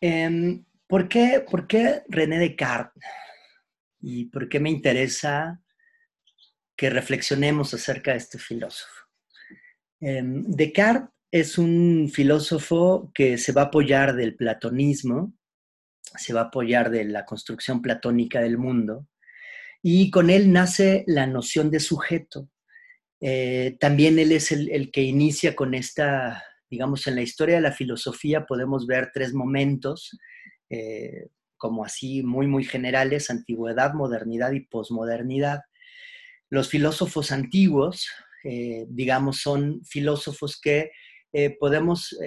Em, ¿por, qué, ¿Por qué René Descartes? ¿Y por qué me interesa que reflexionemos acerca de este filósofo? Em, Descartes es un filósofo que se va a apoyar del platonismo, se va a apoyar de la construcción platónica del mundo, y con él nace la noción de sujeto. Eh, también él es el, que inicia con esta, digamos, en la historia de la filosofía podemos ver tres momentos, eh, como así muy, muy generales, antigüedad, modernidad y posmodernidad. Los filósofos antiguos, eh, digamos, son filósofos que podemos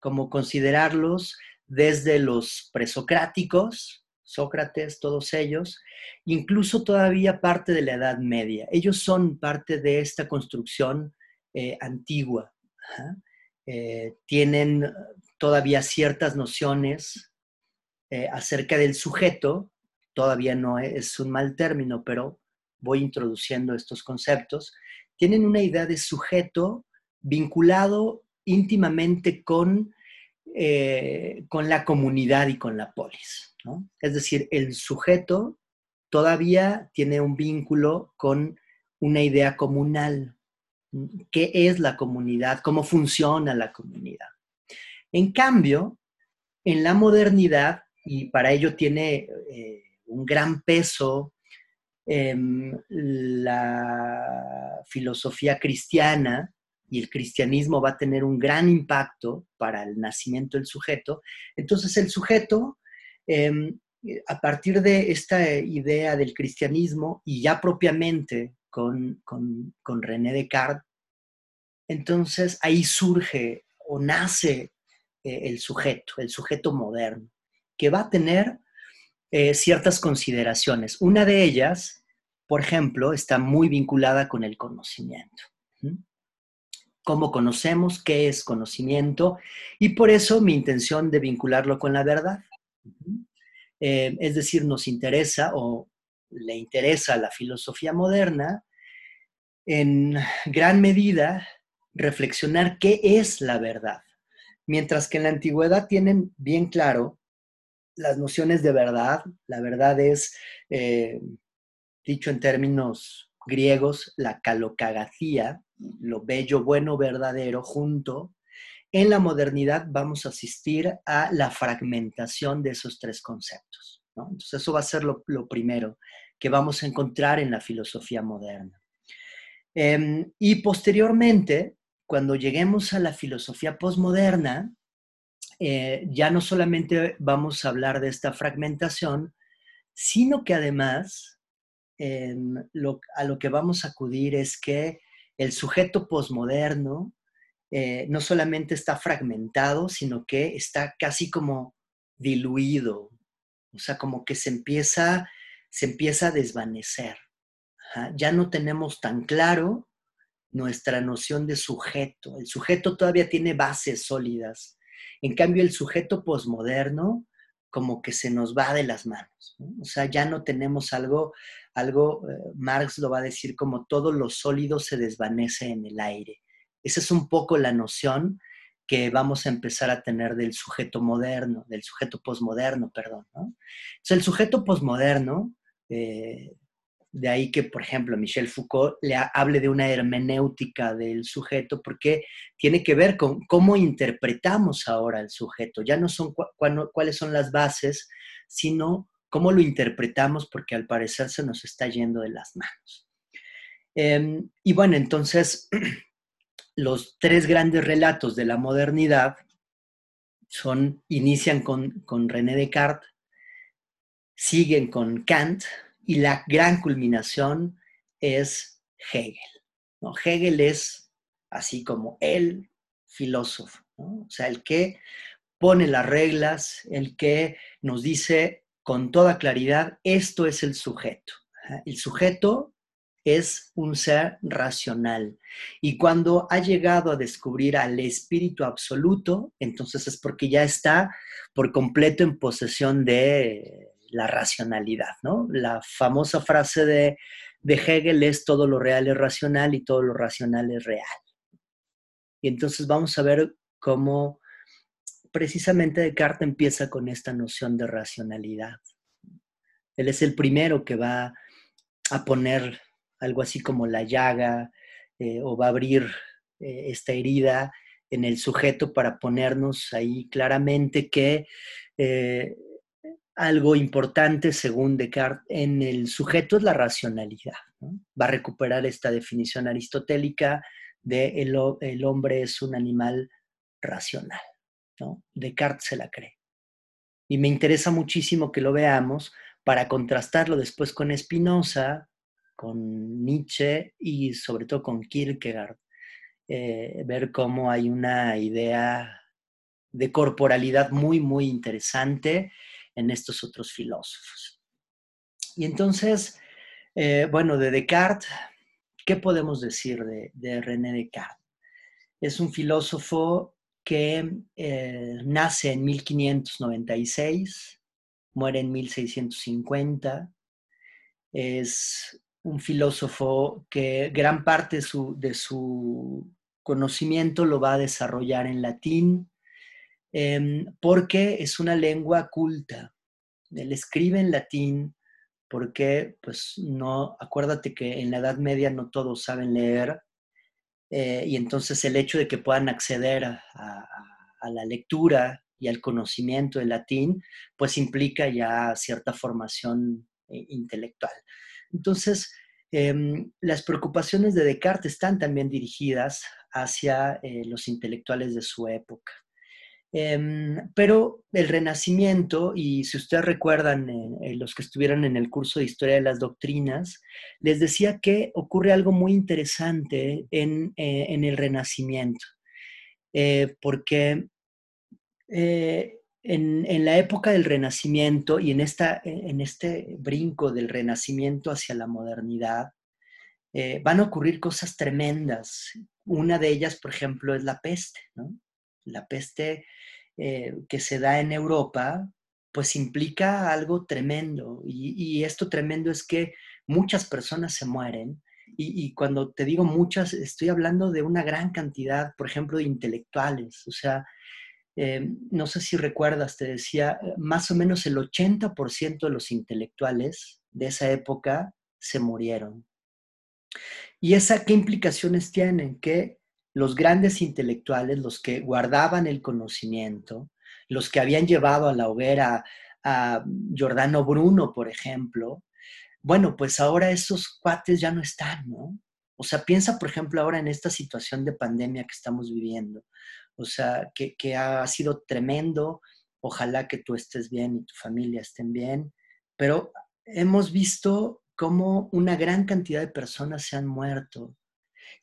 como considerarlos desde los presocráticos, Sócrates, todos ellos, incluso todavía parte de la Edad Media. Ellos son parte de esta construcción eh, antigua. Eh, tienen todavía ciertas nociones eh, acerca del sujeto, todavía no es un mal término, pero voy introduciendo estos conceptos. Tienen una idea de sujeto vinculado íntimamente con eh, con la comunidad y con la polis. Es decir, el sujeto todavía tiene un vínculo con una idea comunal. ¿Qué es la comunidad? ¿Cómo funciona la comunidad? En cambio, en la modernidad, y para ello tiene eh, un gran peso em, la filosofía cristiana, y el cristianismo va a tener un gran impacto para el nacimiento del sujeto. Entonces el sujeto, em, a partir de esta idea del cristianismo y ya propiamente con, René Descartes, entonces ahí surge o nace eh, el sujeto, el sujeto moderno, que va a tener eh, ciertas consideraciones. Una de ellas, por ejemplo, está muy vinculada con el conocimiento cómo conocemos, qué es conocimiento, y por eso mi intención de vincularlo con la verdad. Eh, es decir, nos interesa o le interesa la filosofía moderna en gran medida reflexionar qué es la verdad, mientras que en la antigüedad tienen bien claro las nociones de verdad. La verdad es, eh, dicho en términos griegos, la calocagacía, lo bello, bueno, verdadero, junto, en la modernidad vamos a asistir a la fragmentación de esos tres conceptos. Entonces eso va a ser lo, primero que vamos a encontrar en la filosofía moderna. Em, y posteriormente, cuando lleguemos a la filosofía posmoderna, eh, ya no solamente vamos a hablar de esta fragmentación, sino que además em, a lo que vamos a acudir es que el sujeto posmoderno eh, no solamente está fragmentado, sino que está casi como diluido, o sea, como que se empieza, se empieza a desvanecer. Ya no tenemos tan claro nuestra noción de sujeto. El sujeto todavía tiene bases sólidas. En cambio, el sujeto posmoderno como que se nos va de las manos. O sea, ya no tenemos algo, algo, eh, Marx lo va a decir como todo lo sólido se desvanece en el aire. Esa es un poco la noción que vamos a empezar a tener del sujeto moderno, del sujeto posmoderno, perdón. ¿no? Entonces, el sujeto posmoderno, eh, de ahí que, por ejemplo, Michel Foucault le hable de una hermenéutica del sujeto, porque tiene que ver con cómo interpretamos ahora el sujeto. Ya no son cuáles son las bases, sino cómo lo interpretamos, porque al parecer se nos está yendo de las manos. Em, y bueno, entonces, los tres grandes relatos de la modernidad son, inician con, con René Descartes, siguen con Kant, y la gran culminación es Hegel. ¿no? Hegel es así como el filósofo, o sea, el que pone las reglas, el que nos dice con toda claridad, esto es el sujeto. El sujeto es un ser racional. Y cuando ha llegado a descubrir al espíritu absoluto, entonces es porque ya está por completo en posesión de la racionalidad, ¿no? La famosa frase de, Hegel es todo lo real es racional y todo lo racional es real. Y entonces vamos a ver cómo precisamente Descartes empieza con esta noción de racionalidad. Él es el primero que va a poner algo así como la llaga eh, o va a abrir eh, esta herida en el sujeto para ponernos ahí claramente que eh, algo importante, según Descartes, en el sujeto es la racionalidad. Va a recuperar esta definición aristotélica de el, hombre es un animal racional. Descartes se la cree. Y me interesa muchísimo que lo veamos para contrastarlo después con Spinoza, con Nietzsche y sobre todo con Kierkegaard. Eh, ver cómo hay una idea de corporalidad muy, muy interesante en estos otros filósofos. Y entonces, eh, bueno, de Descartes, ¿qué podemos decir de, René Descartes? Es un filósofo que eh, nace en 1596, muere en 1650, es un filósofo que gran parte de su, conocimiento lo va a desarrollar en latín, em, porque es una lengua culta. Él escribe en latín porque, pues, no, acuérdate que en la Edad Media no todos saben leer, eh, y entonces el hecho de que puedan acceder a, la lectura y al conocimiento del latín, pues implica ya cierta formación eh, intelectual. Entonces, em, las preocupaciones de Descartes están también dirigidas hacia eh, los intelectuales de su época. Em, pero el Renacimiento, y si ustedes recuerdan, eh, eh, los que estuvieron en el curso de Historia de las Doctrinas, les decía que ocurre algo muy interesante en, el Renacimiento, porque en, la época del Renacimiento y en, esta, en este brinco del Renacimiento hacia la modernidad, eh, van a ocurrir cosas tremendas. Una de ellas, por ejemplo, es la peste. La peste eh, que se da en Europa, pues implica algo tremendo. Y, esto tremendo es que muchas personas se mueren. Y, cuando te digo muchas, estoy hablando de una gran cantidad, por ejemplo, de intelectuales. O sea, eh, no sé si recuerdas, te decía, eh, más o menos el 80% de los intelectuales de esa época se murieron. ¿Y esa qué implicaciones tienen? Que los grandes intelectuales, los que guardaban el conocimiento, los que habían llevado a la hoguera a Giordano Bruno, por ejemplo, bueno, pues ahora esos cuates ya no están, ¿no? O sea, piensa, por ejemplo, ahora en esta situación de pandemia que estamos viviendo o sea, que, ha sido tremendo. Ojalá que tú estés bien y tu familia estén bien, pero hemos visto cómo una gran cantidad de personas se han muerto.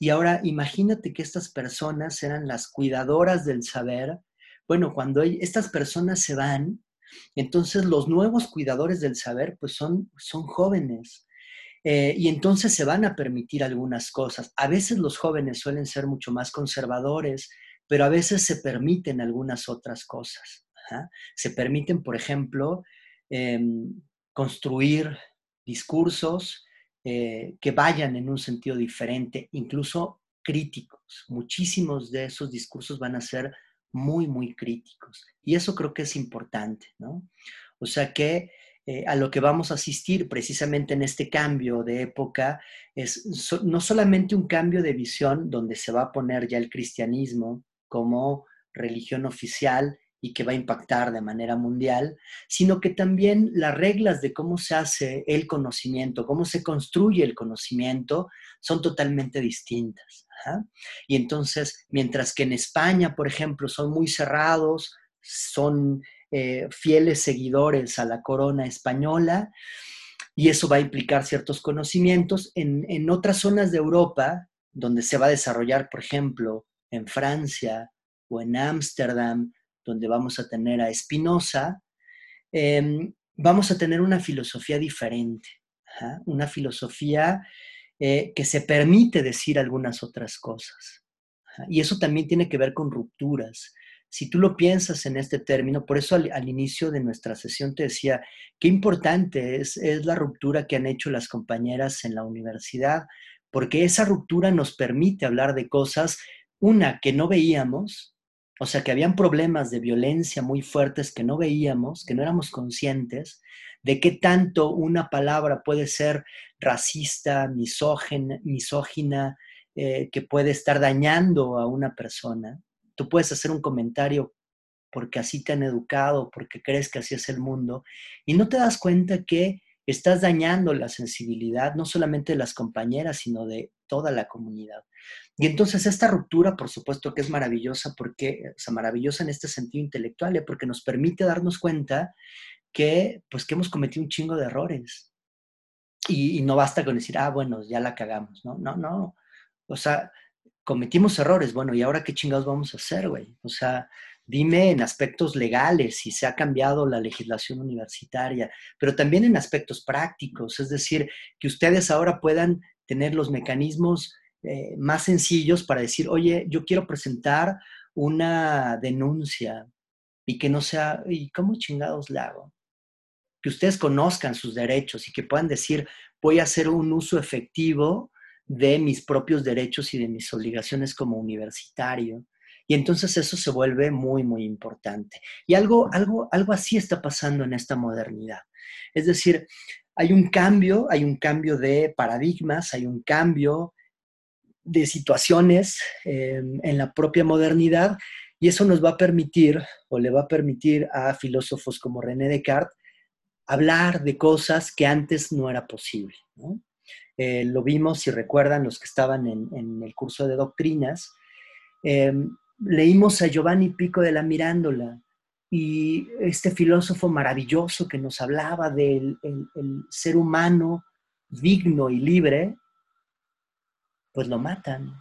Y ahora imagínate que estas personas eran las cuidadoras del saber. Bueno, cuando estas personas se van, entonces los nuevos cuidadores del saber pues son, son jóvenes. Eh, y entonces se van a permitir algunas cosas. A veces los jóvenes suelen ser mucho más conservadores, pero a veces se permiten algunas otras cosas. Se permiten, por ejemplo, em, construir discursos eh, que vayan en un sentido diferente, incluso críticos. Muchísimos de esos discursos van a ser muy, muy críticos. Y eso creo que es importante, ¿no? O sea que eh, a lo que vamos a asistir precisamente en este cambio de época es no solamente un cambio de visión donde se va a poner ya el cristianismo como religión oficial y que va a impactar de manera mundial, sino que también las reglas de cómo se hace el conocimiento, cómo se construye el conocimiento, son totalmente distintas. Y entonces, mientras que en España, por ejemplo, son muy cerrados, son eh, fieles seguidores a la corona española, y eso va a implicar ciertos conocimientos, en, en otras zonas de Europa, donde se va a desarrollar, por ejemplo, en Francia o en Ámsterdam, donde vamos a tener a Spinoza, em, vamos a tener una filosofía diferente, una filosofía eh, que se permite decir algunas otras cosas. Y eso también tiene que ver con rupturas. Si tú lo piensas en este término, por eso al, inicio de nuestra sesión te decía, qué importante es, es la ruptura que han hecho las compañeras en la universidad, porque esa ruptura nos permite hablar de cosas una que no veíamos, O sea, que habían problemas de violencia muy fuertes que no veíamos, que no éramos conscientes de qué tanto una palabra puede ser racista, misógena, misógina eh, que puede estar dañando a una persona. Tú puedes hacer un comentario porque así te han educado, porque crees que así es el mundo, y no te das cuenta que estás dañando la sensibilidad no solamente de las compañeras, sino de toda la comunidad. Y entonces esta ruptura, por supuesto que es maravillosa, porque, o sea, maravillosa en este sentido intelectual, ¿eh? porque nos permite darnos cuenta que, pues, que hemos cometido un chingo de errores. Y, y, no basta con decir, ah, bueno, ya la cagamos, ¿no? No, no. O sea, cometimos errores, bueno, ¿y ahora qué chingados vamos a hacer, güey? O sea, dime en aspectos legales si se ha cambiado la legislación universitaria, pero también en aspectos prácticos, es decir, que ustedes ahora puedan tener los mecanismos eh, más sencillos para decir, oye, yo quiero presentar una denuncia y que no sea, ¿y cómo chingados la hago? Que ustedes conozcan sus derechos y que puedan decir, voy a hacer un uso efectivo de mis propios derechos y de mis obligaciones como universitario. Y entonces eso se vuelve muy, muy importante. Y algo, algo, algo así está pasando en esta modernidad. Es decir, hay un cambio, hay un cambio de paradigmas, hay un cambio de situaciones em, en la propia modernidad y eso nos va a permitir o le va a permitir a filósofos como René Descartes hablar de cosas que antes no era posible. Eh, lo vimos, si recuerdan, los que estaban en, el curso de doctrinas, em, leímos a Giovanni Pico de la Mirándola y este filósofo maravilloso que nos hablaba del ser humano digno y libre, pues lo matan.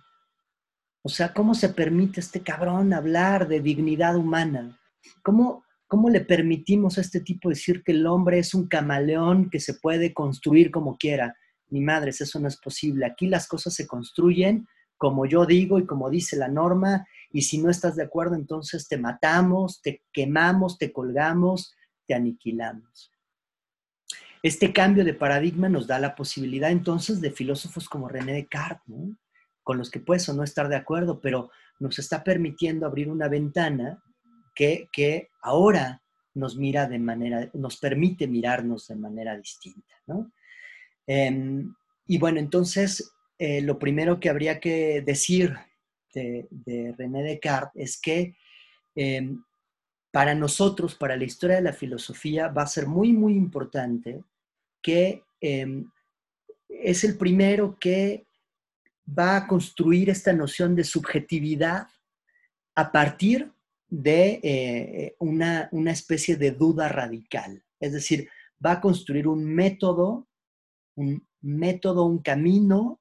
O sea, ¿cómo se permite este cabrón hablar de dignidad humana? ¿Cómo, ¿Cómo le permitimos a este tipo decir que el hombre es un camaleón que se puede construir como quiera? Ni madres, eso no es posible. Aquí las cosas se construyen como yo digo y como dice la norma, y si no estás de acuerdo, entonces te matamos, te quemamos, te colgamos, te aniquilamos. Este cambio de paradigma nos da la posibilidad entonces de filósofos como René Descartes, con los que puedes o no estar de acuerdo, pero nos está permitiendo abrir una ventana que, que ahora nos mira de manera, nos permite mirarnos de manera distinta. Em, y bueno, entonces eh, lo primero que habría que decir de, René Descartes es que em, para nosotros, para la historia de la filosofía, va a ser muy, muy importante que em, es el primero que va a construir esta noción de subjetividad a partir de eh, una, una especie de duda radical. Es decir, va a construir un método, un método, un camino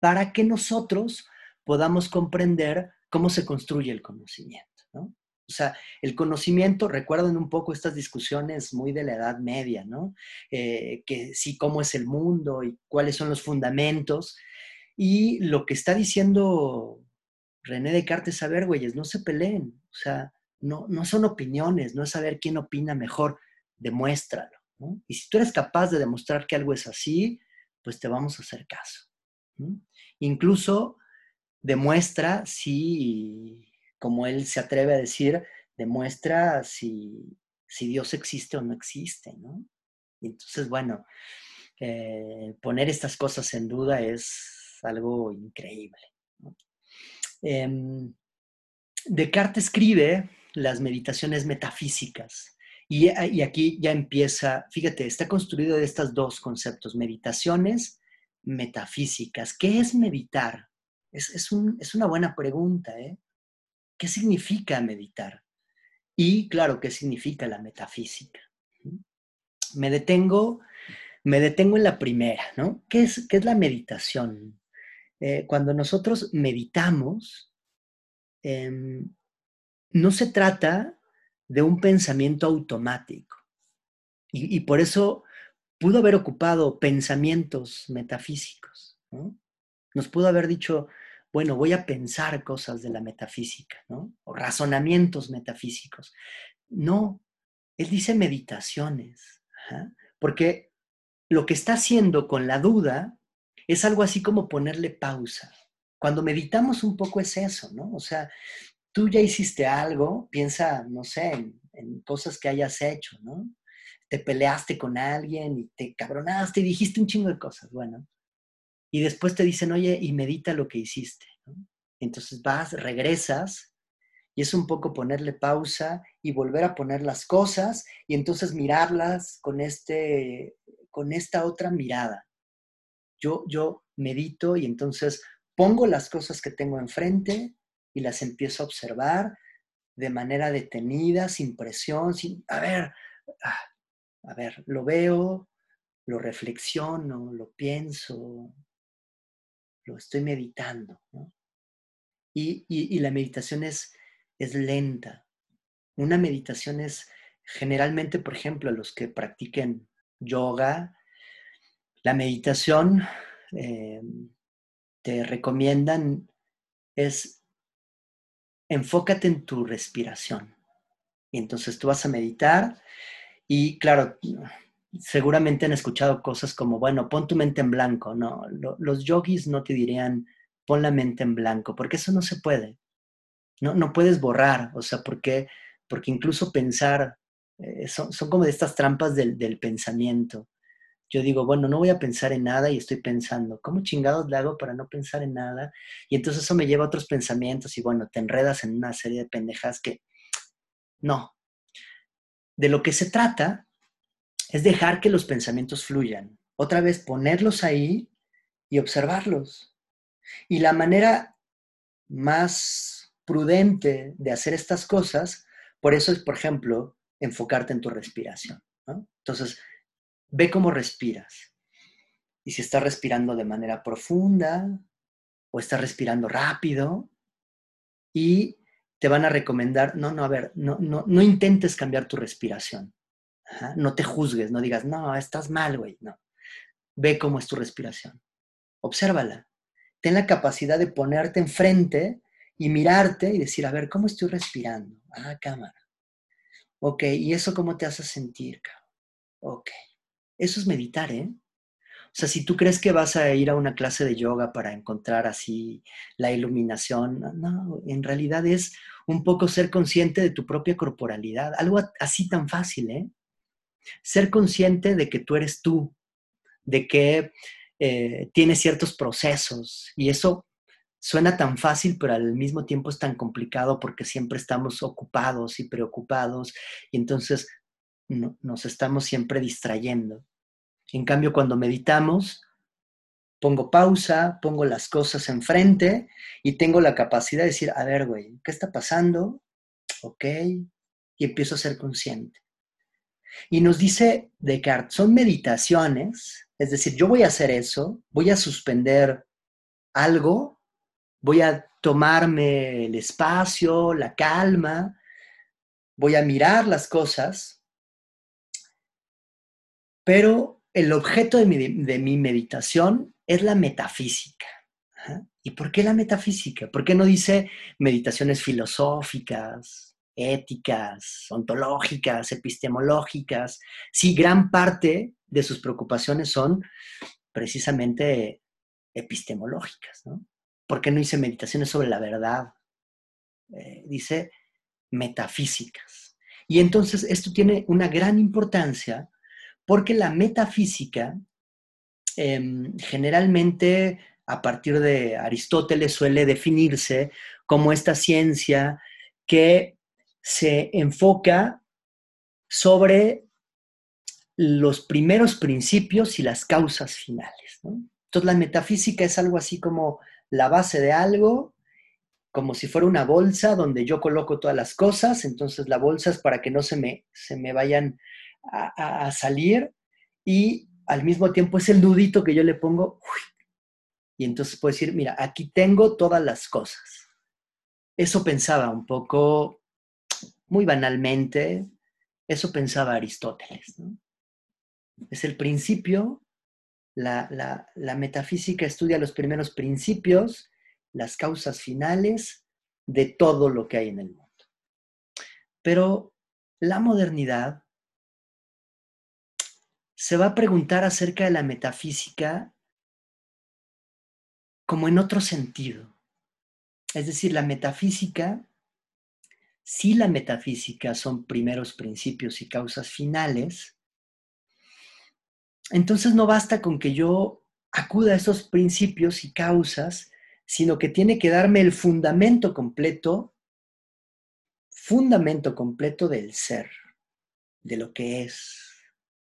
para que nosotros podamos comprender cómo se construye el conocimiento. ¿no? O sea, el conocimiento, recuerden un poco estas discusiones muy de la Edad Media, ¿no? Eh, que sí, cómo es el mundo y cuáles son los fundamentos. Y lo que está diciendo René Descartes, a ver, güeyes, no se peleen. O sea, no, no son opiniones, no es saber quién opina mejor, demuéstralo. ¿no? Y si tú eres capaz de demostrar que algo es así, pues te vamos a hacer caso. Incluso demuestra si, como él se atreve a decir, demuestra si, Dios existe o no existe, ¿no? Y entonces, bueno, eh, poner estas cosas en duda es algo increíble. Em, Descartes escribe las meditaciones metafísicas. Y, y, aquí ya empieza, fíjate, está construido de estos dos conceptos, meditaciones metafísicas. ¿Qué es meditar? Es, una buena pregunta. ¿eh? ¿Qué significa meditar? Y claro, ¿qué significa la metafísica? Me detengo, me detengo en la primera, ¿no? ¿Qué es, qué es la meditación? Eh, cuando nosotros meditamos, em, no se trata de un pensamiento automático. y por eso pudo haber ocupado pensamientos metafísicos, ¿no? Nos pudo haber dicho, bueno, voy a pensar cosas de la metafísica, ¿no? O razonamientos metafísicos. No, él dice meditaciones, porque lo que está haciendo con la duda es algo así como ponerle pausa. Cuando meditamos un poco es eso, ¿no? O sea, tú ya hiciste algo, piensa, no sé, en, en cosas que hayas hecho, ¿no? Te peleaste con alguien y te cabronaste y dijiste un chingo de cosas, bueno. Y después te dicen, oye, y medita lo que hiciste. Entonces vas, regresas y es un poco ponerle pausa y volver a poner las cosas y entonces mirarlas con, este, con esta otra mirada. Yo, yo medito y entonces pongo las cosas que tengo enfrente y las empiezo a observar de manera detenida, sin presión, sin, a ver, ah, a ver, lo veo, lo reflexiono, lo pienso, lo estoy meditando. Y, y, y, la meditación es, es lenta. Una meditación es generalmente, por ejemplo, los que practiquen yoga, la meditación eh, te recomiendan es enfócate en tu respiración. Y entonces tú vas a meditar y claro, seguramente han escuchado cosas como, bueno, pon tu mente en blanco. No, los yogis no te dirían, pon la mente en blanco, porque eso no se puede. No, no puedes borrar, o sea, porque, porque incluso pensar, eh, son, son, como de estas trampas del, del, pensamiento. Yo digo, bueno, no voy a pensar en nada y estoy pensando, ¿cómo chingados le hago para no pensar en nada? Y entonces eso me lleva a otros pensamientos y bueno, te enredas en una serie de pendejas que no. De lo que se trata es dejar que los pensamientos fluyan. Otra vez, ponerlos ahí y observarlos. Y la manera más prudente de hacer estas cosas, por eso es, por ejemplo, enfocarte en tu respiración. Entonces, ve cómo respiras. Y si estás respirando de manera profunda o estás respirando rápido, y te van a recomendar, no, no, a ver, no, no, no intentes cambiar tu respiración. No te juzgues, no digas, no, estás mal, güey. No. Ve cómo es tu respiración. Obsérvala. Ten la capacidad de ponerte enfrente y mirarte y decir, a ver, ¿cómo estoy respirando? Ah, cámara. Ok, ¿y eso cómo te hace sentir, cabrón? Ok. Eso es meditar, ¿eh? O sea, si tú crees que vas a ir a una clase de yoga para encontrar así la iluminación, no, en realidad es un poco ser consciente de tu propia corporalidad, algo así tan fácil, ¿eh? Ser consciente de que tú eres tú, de que eh, tienes ciertos procesos y eso suena tan fácil, pero al mismo tiempo es tan complicado porque siempre estamos ocupados y preocupados y entonces no, nos estamos siempre distrayendo. En cambio, cuando meditamos, pongo pausa, pongo las cosas enfrente y tengo la capacidad de decir, a ver, güey, ¿qué está pasando? Ok, y empiezo a ser consciente. Y nos dice Descartes, son meditaciones, es decir, yo voy a hacer eso, voy a suspender algo voy a tomarme el espacio, la calma, voy a mirar las cosas, pero el objeto de mi, meditación es la metafísica. ¿Y por qué la metafísica? ¿Por qué no dice meditaciones filosóficas, éticas, ontológicas, epistemológicas? Si gran parte de sus preocupaciones son precisamente epistemológicas, ¿no? ¿Por qué no dice meditaciones sobre la verdad? Eh, dice metafísicas. Y entonces esto tiene una gran importancia porque la metafísica em, generalmente a partir de Aristóteles suele definirse como esta ciencia que se enfoca sobre los primeros principios y las causas finales. Entonces la metafísica es algo así como la base de algo como si fuera una bolsa donde yo coloco todas las cosas, entonces la bolsa es para que no se me, se me vayan a, a salir y al mismo tiempo es el nudito que yo le pongo y entonces puedo decir, mira, aquí tengo todas las cosas. Eso pensaba un poco, muy banalmente, eso pensaba Aristóteles. Es el principio la, metafísica estudia los primeros principios, las causas finales de todo lo que hay en el mundo. Pero la modernidad se va a preguntar acerca de la metafísica como en otro sentido. Es decir, la metafísica si la metafísica son primeros principios y causas finales, entonces no basta con que yo acuda a esos principios y causas, sino que tiene que darme el fundamento completo, fundamento completo del ser, de lo que es.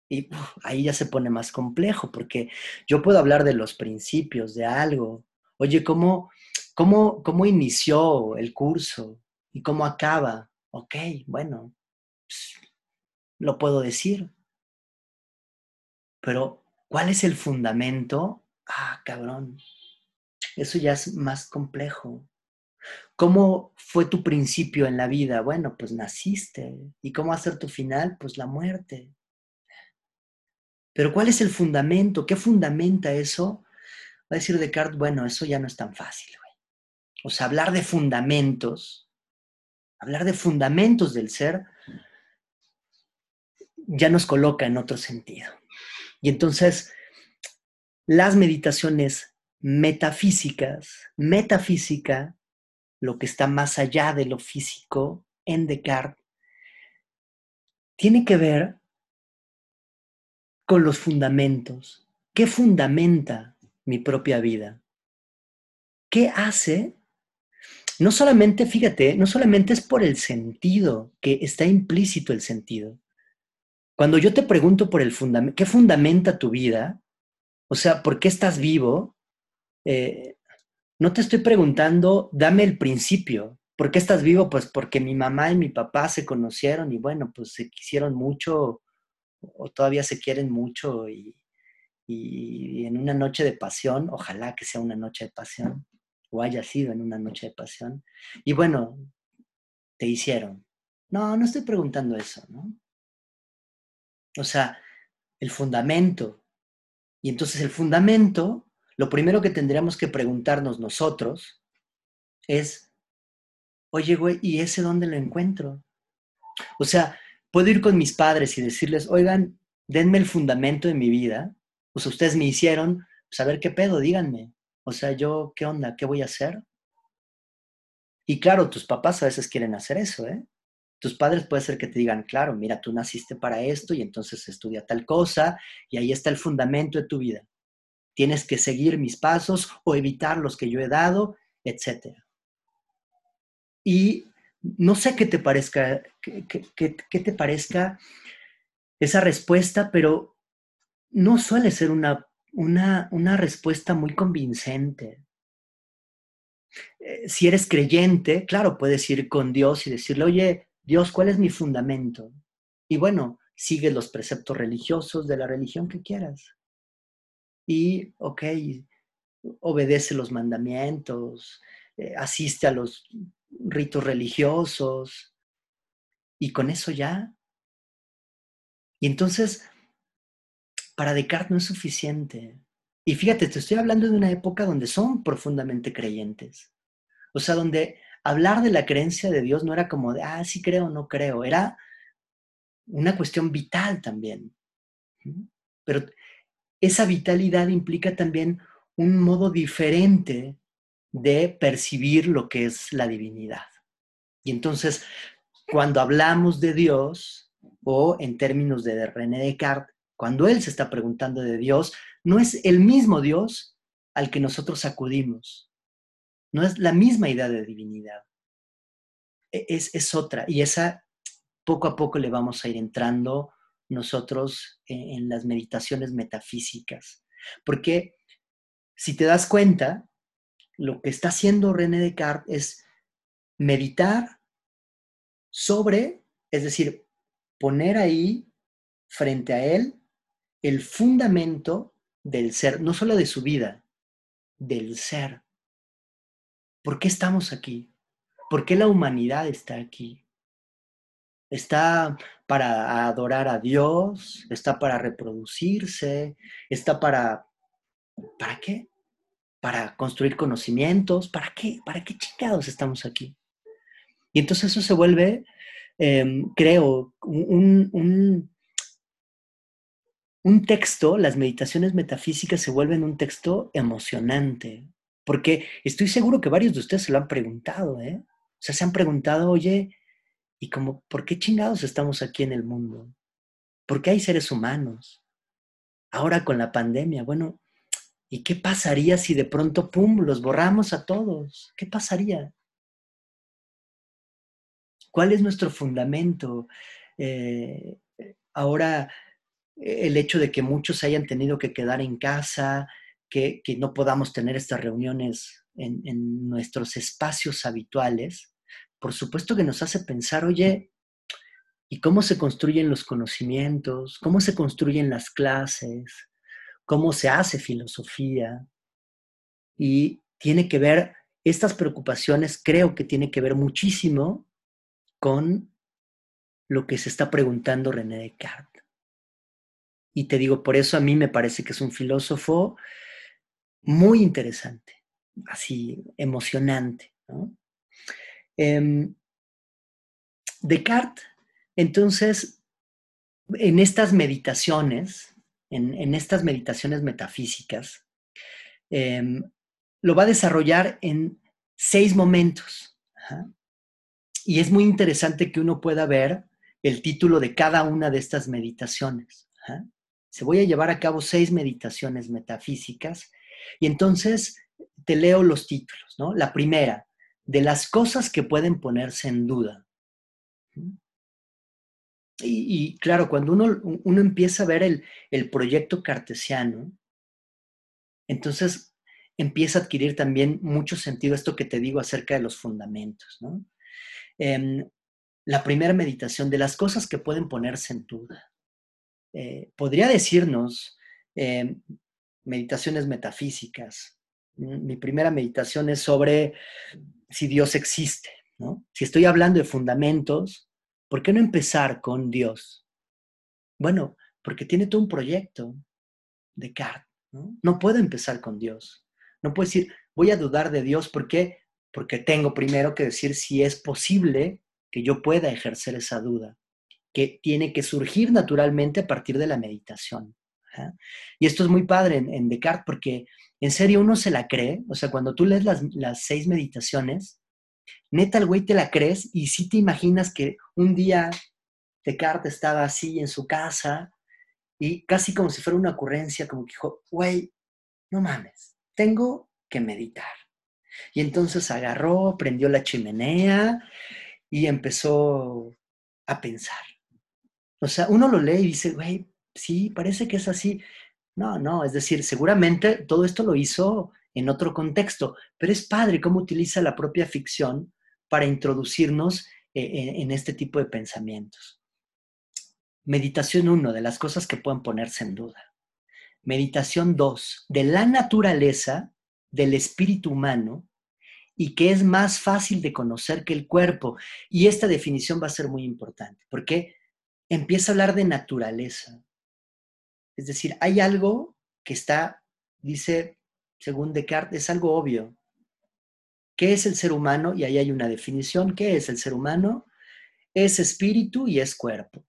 Y ahí ya se pone más complejo, porque yo puedo hablar de los principios, de algo. Oye, ¿cómo, cómo, cómo inició el curso? ¿Y cómo acaba? Ok, bueno, lo puedo decir. Pero, ¿cuál es el fundamento? Ah, cabrón. Eso ya es más complejo. ¿Cómo fue tu principio en la vida? Bueno, pues naciste. ¿Y cómo ser tu final? Pues la muerte. Pero ¿cuál es el fundamento? ¿Qué fundamenta eso? Va a decir Descartes, bueno, eso ya no es tan fácil, güey. O sea, hablar de fundamentos hablar de fundamentos del ser, ya nos coloca en otro sentido. Y entonces, las meditaciones metafísicas, metafísica, lo que está más allá de lo físico en Descartes, tiene que ver con los fundamentos. ¿Qué fundamenta mi propia vida? ¿Qué hace no solamente, fíjate, no solamente es por el sentido, que está implícito el sentido. Cuando yo te pregunto por el fundamento, ¿qué fundamenta tu vida? O sea, ¿por qué estás vivo? Eh, no te estoy preguntando, dame el principio. ¿Por qué estás vivo? Pues porque mi mamá y mi papá se conocieron y bueno, pues se quisieron mucho o todavía se quieren mucho y, y en una noche de pasión, ojalá que sea una noche de pasión, o haya sido en una noche de pasión. Y bueno, te hicieron. No, no estoy preguntando eso, ¿no? O sea, el fundamento. Y entonces el fundamento, lo primero que tendríamos que preguntarnos nosotros es, oye, güey, ¿y ese dónde lo encuentro? O sea, puedo ir con mis padres y decirles, oigan, denme el fundamento de mi vida. Pues ustedes me hicieron, pues, qué pedo, díganme. O sea, yo, ¿qué onda? ¿Qué voy a hacer? Y claro, tus papás a veces quieren hacer eso, ¿eh? Tus padres puede ser que te digan, claro, mira, tú naciste para esto y entonces estudia tal cosa y ahí está el fundamento de tu vida. Tienes que seguir mis pasos o evitar los que yo he dado, etc. Y no sé qué te parezca, qué te parezca esa respuesta, pero no suele ser una una, respuesta muy convincente. Eh, si eres creyente, claro, puedes ir con Dios y decirle, oye, Dios, ¿cuál es mi fundamento? Y bueno, sigue los preceptos religiosos de la religión que quieras. Y, ok, obedece los mandamientos, eh, asiste a los ritos religiosos, y con eso ya. Y entonces para Descartes no es suficiente. Y fíjate, te estoy hablando de una época donde son profundamente creyentes. O sea, donde hablar de la creencia de Dios no era como de, ah, sí creo o no creo, era una cuestión vital también. Pero esa vitalidad implica también un modo diferente de percibir lo que es la divinidad. Y entonces, cuando hablamos de Dios, o en términos de René Descartes, cuando Él se está preguntando de Dios, no es el mismo Dios al que nosotros acudimos. No es la misma idea de divinidad. E, es, es otra. Y esa poco a poco le vamos a ir entrando nosotros en, en las meditaciones metafísicas. Porque si te das cuenta, lo que está haciendo René Descartes es meditar sobre, es decir, poner ahí frente a él el fundamento del ser, no solo de su vida, del ser. ¿Por qué estamos aquí? ¿Por qué la humanidad está aquí? Está para adorar a Dios, está para reproducirse, está para... ¿Para qué? Para construir conocimientos, ¿para qué? ¿Para qué chingados estamos aquí? Y entonces eso se vuelve, em, creo, un, un texto, las meditaciones metafísicas se vuelven un texto emocionante, porque estoy seguro que varios de ustedes se lo han preguntado, ¿eh? O sea, se han preguntado, oye, y como, ¿por qué chingados estamos aquí en el mundo? ¿Por qué hay seres humanos? Ahora con la pandemia, bueno, ¿y qué pasaría si de pronto, pum, los borramos a todos? ¿Qué pasaría? ¿Cuál es nuestro fundamento? Eh, ahora, el hecho de que muchos hayan tenido que quedar en casa, que, no podamos tener estas reuniones en nuestros espacios habituales, por supuesto que nos hace pensar, oye, ¿y cómo se construyen los conocimientos? ¿Cómo se construyen las clases? ¿Cómo se hace filosofía? Y tiene que ver, estas preocupaciones creo que tiene que ver muchísimo con lo que se está preguntando René Descartes. Y te digo, por eso a mí me parece que es un filósofo muy interesante, así emocionante. ¿no? Em, Descartes, entonces, en estas meditaciones, en, estas meditaciones metafísicas, em, lo va a desarrollar en seis momentos. Y es muy interesante que uno pueda ver el título de cada una de estas meditaciones. Se voy a llevar a cabo seis meditaciones metafísicas y entonces te leo los títulos. ¿no? La primera, de las cosas que pueden ponerse en duda. Y, claro, cuando uno, uno, empieza a ver el, el, proyecto cartesiano, entonces empieza a adquirir también mucho sentido esto que te digo acerca de los fundamentos. ¿no? Em, la primera meditación de las cosas que pueden ponerse en duda. Eh, podría decirnos em, meditaciones metafísicas. Mi primera meditación es sobre si Dios existe, ¿no? Si estoy hablando de fundamentos, ¿por qué no empezar con Dios? Bueno, porque tiene todo un proyecto de Descartes, ¿no? No puedo empezar con Dios. No puedo decir, voy a dudar de Dios, ¿por qué? Porque tengo primero que decir si es posible que yo pueda ejercer esa duda, que tiene que surgir naturalmente a partir de la meditación. Y esto es muy padre en, Descartes porque en serio uno se la cree, o sea, cuando tú lees las, seis meditaciones, neta el güey te la crees y si te imaginas que un día Descartes estaba así en su casa y casi como si fuera una ocurrencia, como que dijo, güey, no mames, tengo que meditar. Y entonces agarró, prendió la chimenea y empezó a pensar. O sea, uno lo lee y dice, güey, sí, parece que es así. No, no, es decir, seguramente todo esto lo hizo en otro contexto, pero es padre cómo utiliza la propia ficción para introducirnos eh, en este tipo de pensamientos. Meditación 1, de las cosas que pueden ponerse en duda. Meditación 2, de la naturaleza del espíritu humano y que es más fácil de conocer que el cuerpo. Y esta definición va a ser muy importante, porque empieza a hablar de naturaleza. Es decir, hay algo que está, dice, según Descartes, es algo obvio. ¿Qué es el ser humano? Y ahí hay una definición. ¿Qué es el ser humano? Es espíritu y es cuerpo.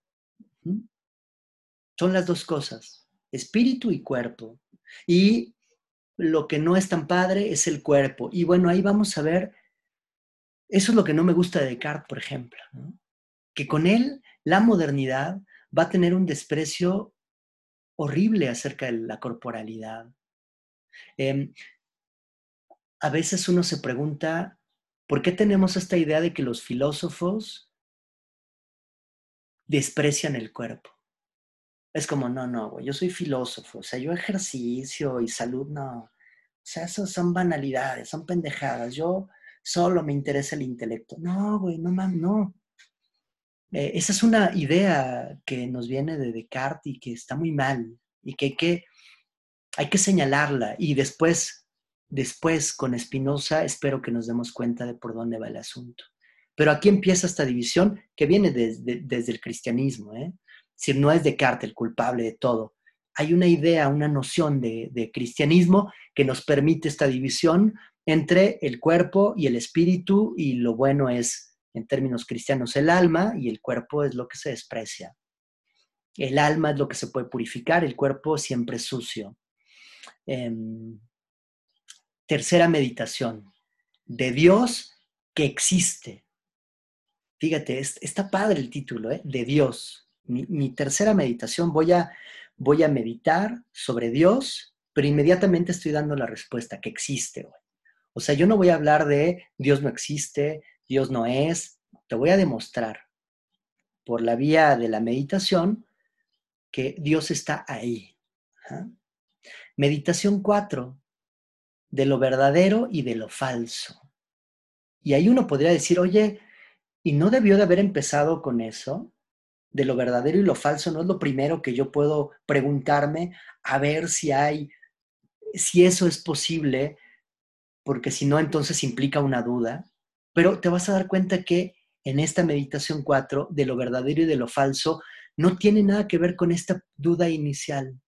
Son las dos cosas, espíritu y cuerpo. Y lo que no es tan padre es el cuerpo. Y bueno, ahí vamos a ver, eso es lo que no me gusta de Descartes, por ejemplo, que con él la modernidad va a tener un desprecio horrible acerca de la corporalidad. Em, a veces uno se pregunta, ¿por qué tenemos esta idea de que los filósofos desprecian el cuerpo? Es como, no, no, güey, yo soy filósofo, o sea, yo ejercicio y salud, no. O sea, eso son banalidades, son pendejadas. Yo solo me interesa el intelecto. No, güey, no mames, no. Eh, esa es una idea que nos viene de Descartes y que está muy mal y que hay que, hay que señalarla y después, después con Spinoza espero que nos demos cuenta de por dónde va el asunto. Pero aquí empieza esta división que viene desde, el cristianismo. ¿eh? Si no es Descartes el culpable de todo. Hay una idea, una noción de, de cristianismo que nos permite esta división entre el cuerpo y el espíritu y lo bueno es en términos cristianos, el alma y el cuerpo es lo que se desprecia. El alma es lo que se puede purificar, el cuerpo siempre es sucio. Em, tercera meditación, de Dios que existe. fíjate, está padre el título, ¿eh? de Dios. Mi, tercera meditación, voy a, voy a meditar sobre Dios, pero inmediatamente estoy dando la respuesta que existe. O sea, yo no voy a hablar de Dios no existe, Dios no es, te voy a demostrar por la vía de la meditación que Dios está ahí. Meditación 4, de lo verdadero y de lo falso. Y ahí uno podría decir, oye, ¿y no debió de haber empezado con eso? De lo verdadero y lo falso, ¿no es lo primero que yo puedo preguntarme a ver si hay, si eso es posible? Porque si no, entonces implica una duda. Pero te vas a dar cuenta que en esta meditación 4, de lo verdadero y de lo falso, no tiene nada que ver con esta duda inicial,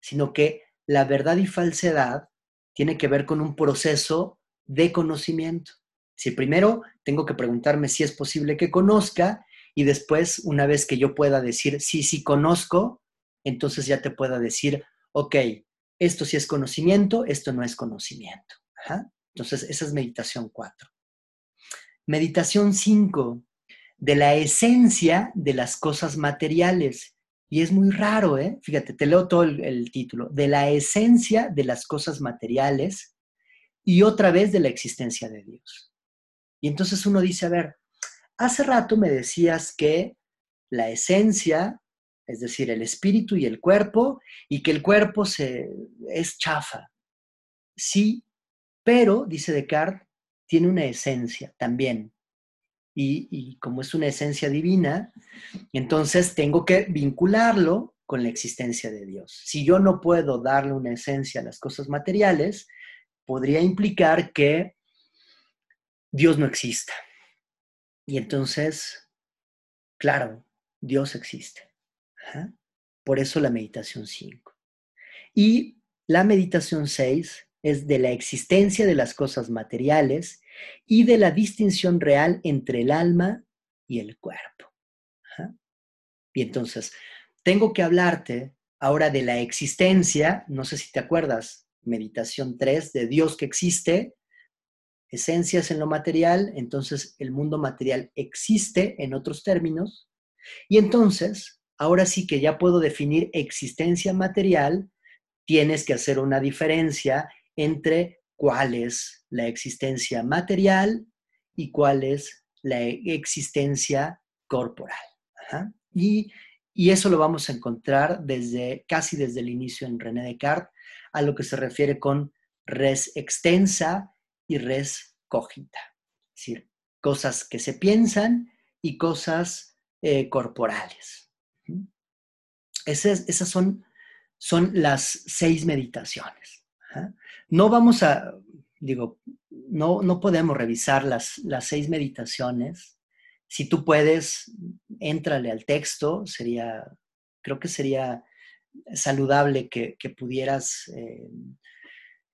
sino que la verdad y falsedad tiene que ver con un proceso de conocimiento. Si primero tengo que preguntarme si es posible que conozca y después, una vez que yo pueda decir sí, sí conozco, entonces ya te pueda decir, ok, esto sí es conocimiento, esto no es conocimiento. Entonces, esa es meditación 4. Meditación 5, de la esencia de las cosas materiales. Y es muy raro, ¿eh? Fíjate, te leo todo el, título. De la esencia de las cosas materiales y otra vez de la existencia de Dios. Y entonces uno dice, a ver, hace rato me decías que la esencia, es decir, el espíritu y el cuerpo, y que el cuerpo se, es chafa. Sí, pero, dice Descartes, tiene una esencia también y, como es una esencia divina, entonces tengo que vincularlo con la existencia de Dios. Si yo no puedo darle una esencia a las cosas materiales, podría implicar que Dios no exista. Y entonces, claro, Dios existe. Por eso la meditación 5. Y la meditación 6 es de la existencia de las cosas materiales y de la distinción real entre el alma y el cuerpo. Y entonces, tengo que hablarte ahora de la existencia, no sé si te acuerdas, meditación 3, de Dios que existe, esencias en lo material, entonces el mundo material existe en otros términos, y entonces, ahora sí que ya puedo definir existencia material, tienes que hacer una diferencia entre cuál es la existencia material y cuál es la existencia corporal. Y, eso lo vamos a encontrar desde, casi desde el inicio en René Descartes, a lo que se refiere con res extensa y res cogita. Es decir, cosas que se piensan y cosas eh, corporales. Esas, esas son, son las seis meditaciones. No vamos a, digo, no, no podemos revisar las, las seis meditaciones. Si tú puedes, éntrale al texto, sería, creo que sería saludable que, pudieras eh,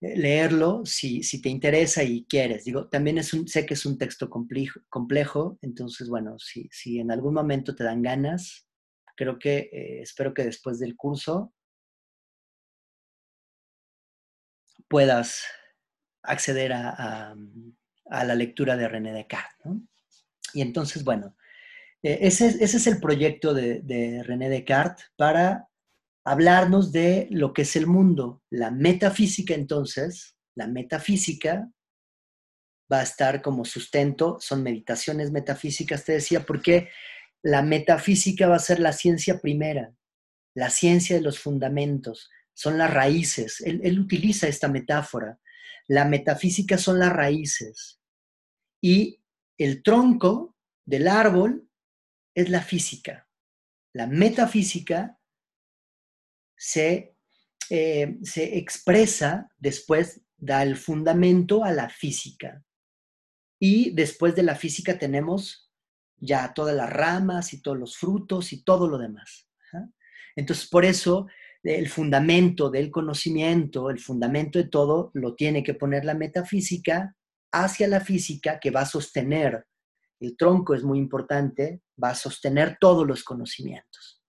leerlo si, si, te interesa y quieres. Digo, también es un, sé que es un texto complejo, complejo entonces, bueno, si, si en algún momento te dan ganas, creo que, eh, espero que después del curso puedas acceder a, la lectura de René Descartes. Y entonces, bueno, eh, ese, es el proyecto de, René Descartes para hablarnos de lo que es el mundo. La metafísica, entonces, la metafísica va a estar como sustento, son meditaciones metafísicas, te decía, porque la metafísica va a ser la ciencia primera, la ciencia de los fundamentos, son las raíces. Él, utiliza esta metáfora. La metafísica son las raíces y el tronco del árbol es la física. La metafísica se, eh, se expresa después, da el fundamento a la física. Y después de la física tenemos ya todas las ramas y todos los frutos y todo lo demás. Entonces, por eso el fundamento del conocimiento, el fundamento de todo, lo tiene que poner la metafísica hacia la física que va a sostener, el tronco es muy importante, va a sostener todos los conocimientos.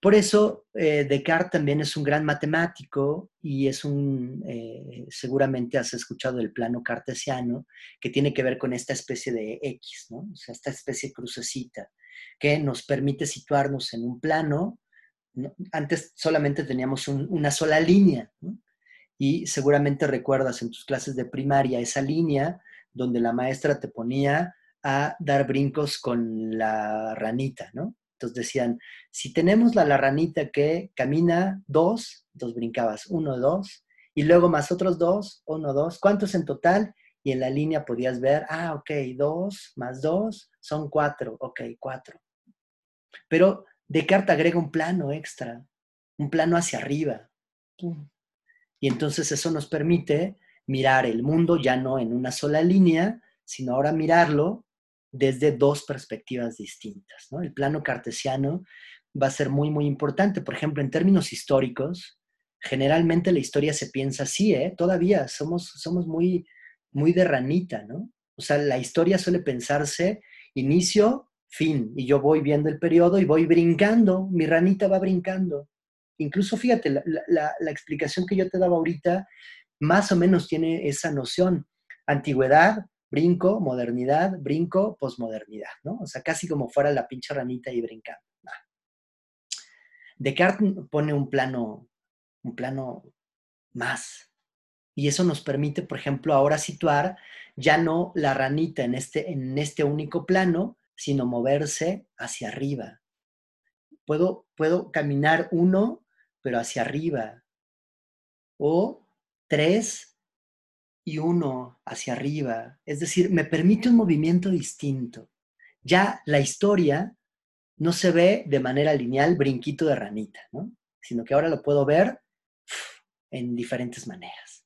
Por eso eh, Descartes también es un gran matemático y es un, eh, seguramente has escuchado el plano cartesiano, que tiene que ver con esta especie de X, ¿no? O sea, esta especie crucecita, que nos permite situarnos en un plano. Antes solamente teníamos una sola línea. Y seguramente recuerdas en tus clases de primaria esa línea donde la maestra te ponía a dar brincos con la ranita, ¿no? Entonces decían, si tenemos la, la ranita que camina dos, entonces brincabas uno, dos, y luego más otros dos, uno, dos, ¿cuántos en total? Y en la línea podías ver, ah, ok, dos más dos son cuatro, ok, cuatro. Pero Descartes agrega un plano extra, un plano hacia arriba. Y entonces eso nos permite mirar el mundo ya no en una sola línea, sino ahora mirarlo desde dos perspectivas distintas. ¿no? El plano cartesiano va a ser muy, muy importante. Por ejemplo, en términos históricos, generalmente la historia se piensa así, ¿eh? Todavía somos, somos muy, muy de ranita, ¿no? O sea, la historia suele pensarse inicio, fin, y yo voy viendo el periodo y voy brincando, mi ranita va brincando. Incluso, fíjate, la, la explicación que yo te daba ahorita más o menos tiene esa noción. Antigüedad, brinco, modernidad, brinco, posmodernidad, ¿no? O sea, casi como fuera la pinche ranita y brincando. Descartes pone un plano, un plano más. Y eso nos permite, por ejemplo, ahora situar ya no la ranita en este, en este único plano, sino moverse hacia arriba. Puedo, puedo caminar uno, pero hacia arriba. O tres y uno hacia arriba. Es decir, me permite un movimiento distinto. Ya la historia no se ve de manera lineal, brinquito de ranita, ¿no? Sino que ahora lo puedo ver en diferentes maneras.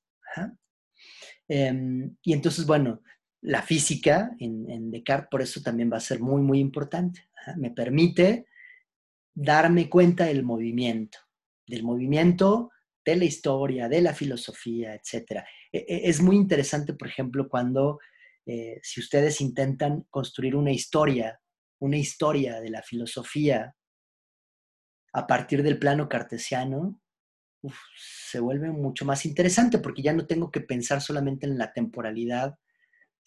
Em, y entonces, bueno, la física en, Descartes por eso también va a ser muy, muy importante. Me permite darme cuenta del movimiento, del movimiento de la historia, de la filosofía, etc. E, e, es muy interesante, por ejemplo, cuando eh, si ustedes intentan construir una historia, una historia de la filosofía a partir del plano cartesiano, se vuelve mucho más interesante porque ya no tengo que pensar solamente en la temporalidad,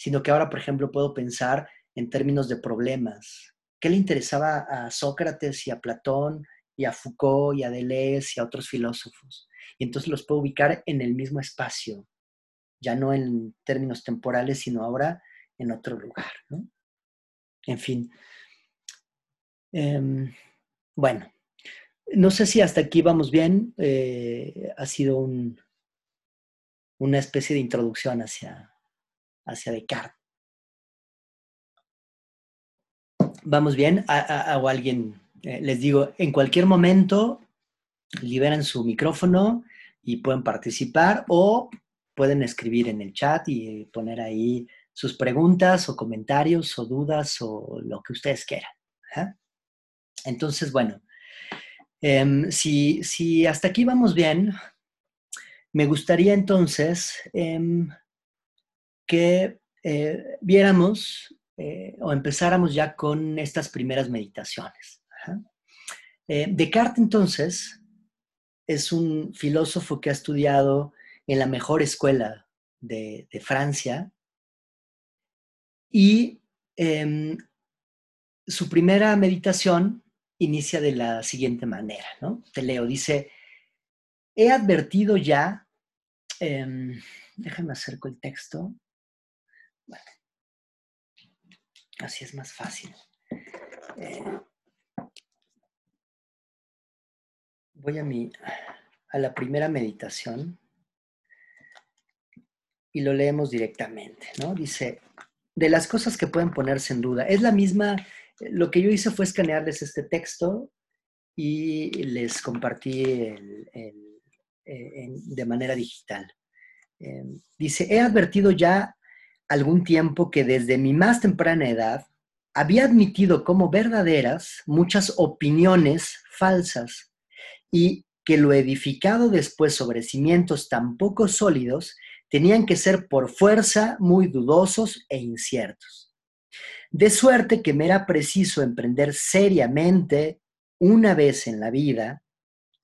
sino que ahora, por ejemplo, puedo pensar en términos de problemas. ¿Qué le interesaba a Sócrates y a Platón y a Foucault y a Deleuze y a otros filósofos? y entonces los puedo ubicar en el mismo espacio, ya no en términos temporales, sino ahora en otro lugar. ¿no? En fin. Em, bueno, no sé si hasta aquí vamos bien. Eh, ha sido un, una especie de introducción hacia, hacia Descartes. Vamos bien, o alguien, eh, les digo, en cualquier momento liberan su micrófono y pueden participar o pueden escribir en el chat y poner ahí sus preguntas o comentarios o dudas o lo que ustedes quieran. Entonces, bueno, em, si, hasta aquí vamos bien, me gustaría entonces em, que eh, viéramos eh, o empezáramos ya con estas primeras meditaciones. Eh, Descartes entonces es un filósofo que ha estudiado en la mejor escuela de, Francia y em, su primera meditación inicia de la siguiente manera, ¿no? Te leo, dice, he advertido ya, eh, déjame acerco el texto, así es más fácil. Eh, voy a, mi, a la primera meditación y lo leemos directamente, ¿no? Dice, de las cosas que pueden ponerse en duda, es la misma, lo que yo hice fue escanearles este texto y les compartí eh, de manera digital. Em, dice, he advertido ya algún tiempo que desde mi más temprana edad había admitido como verdaderas muchas opiniones falsas y que lo edificado después sobre cimientos tan poco sólidos tenían que ser por fuerza muy dudosos e inciertos. De suerte que me era preciso emprender seriamente una vez en la vida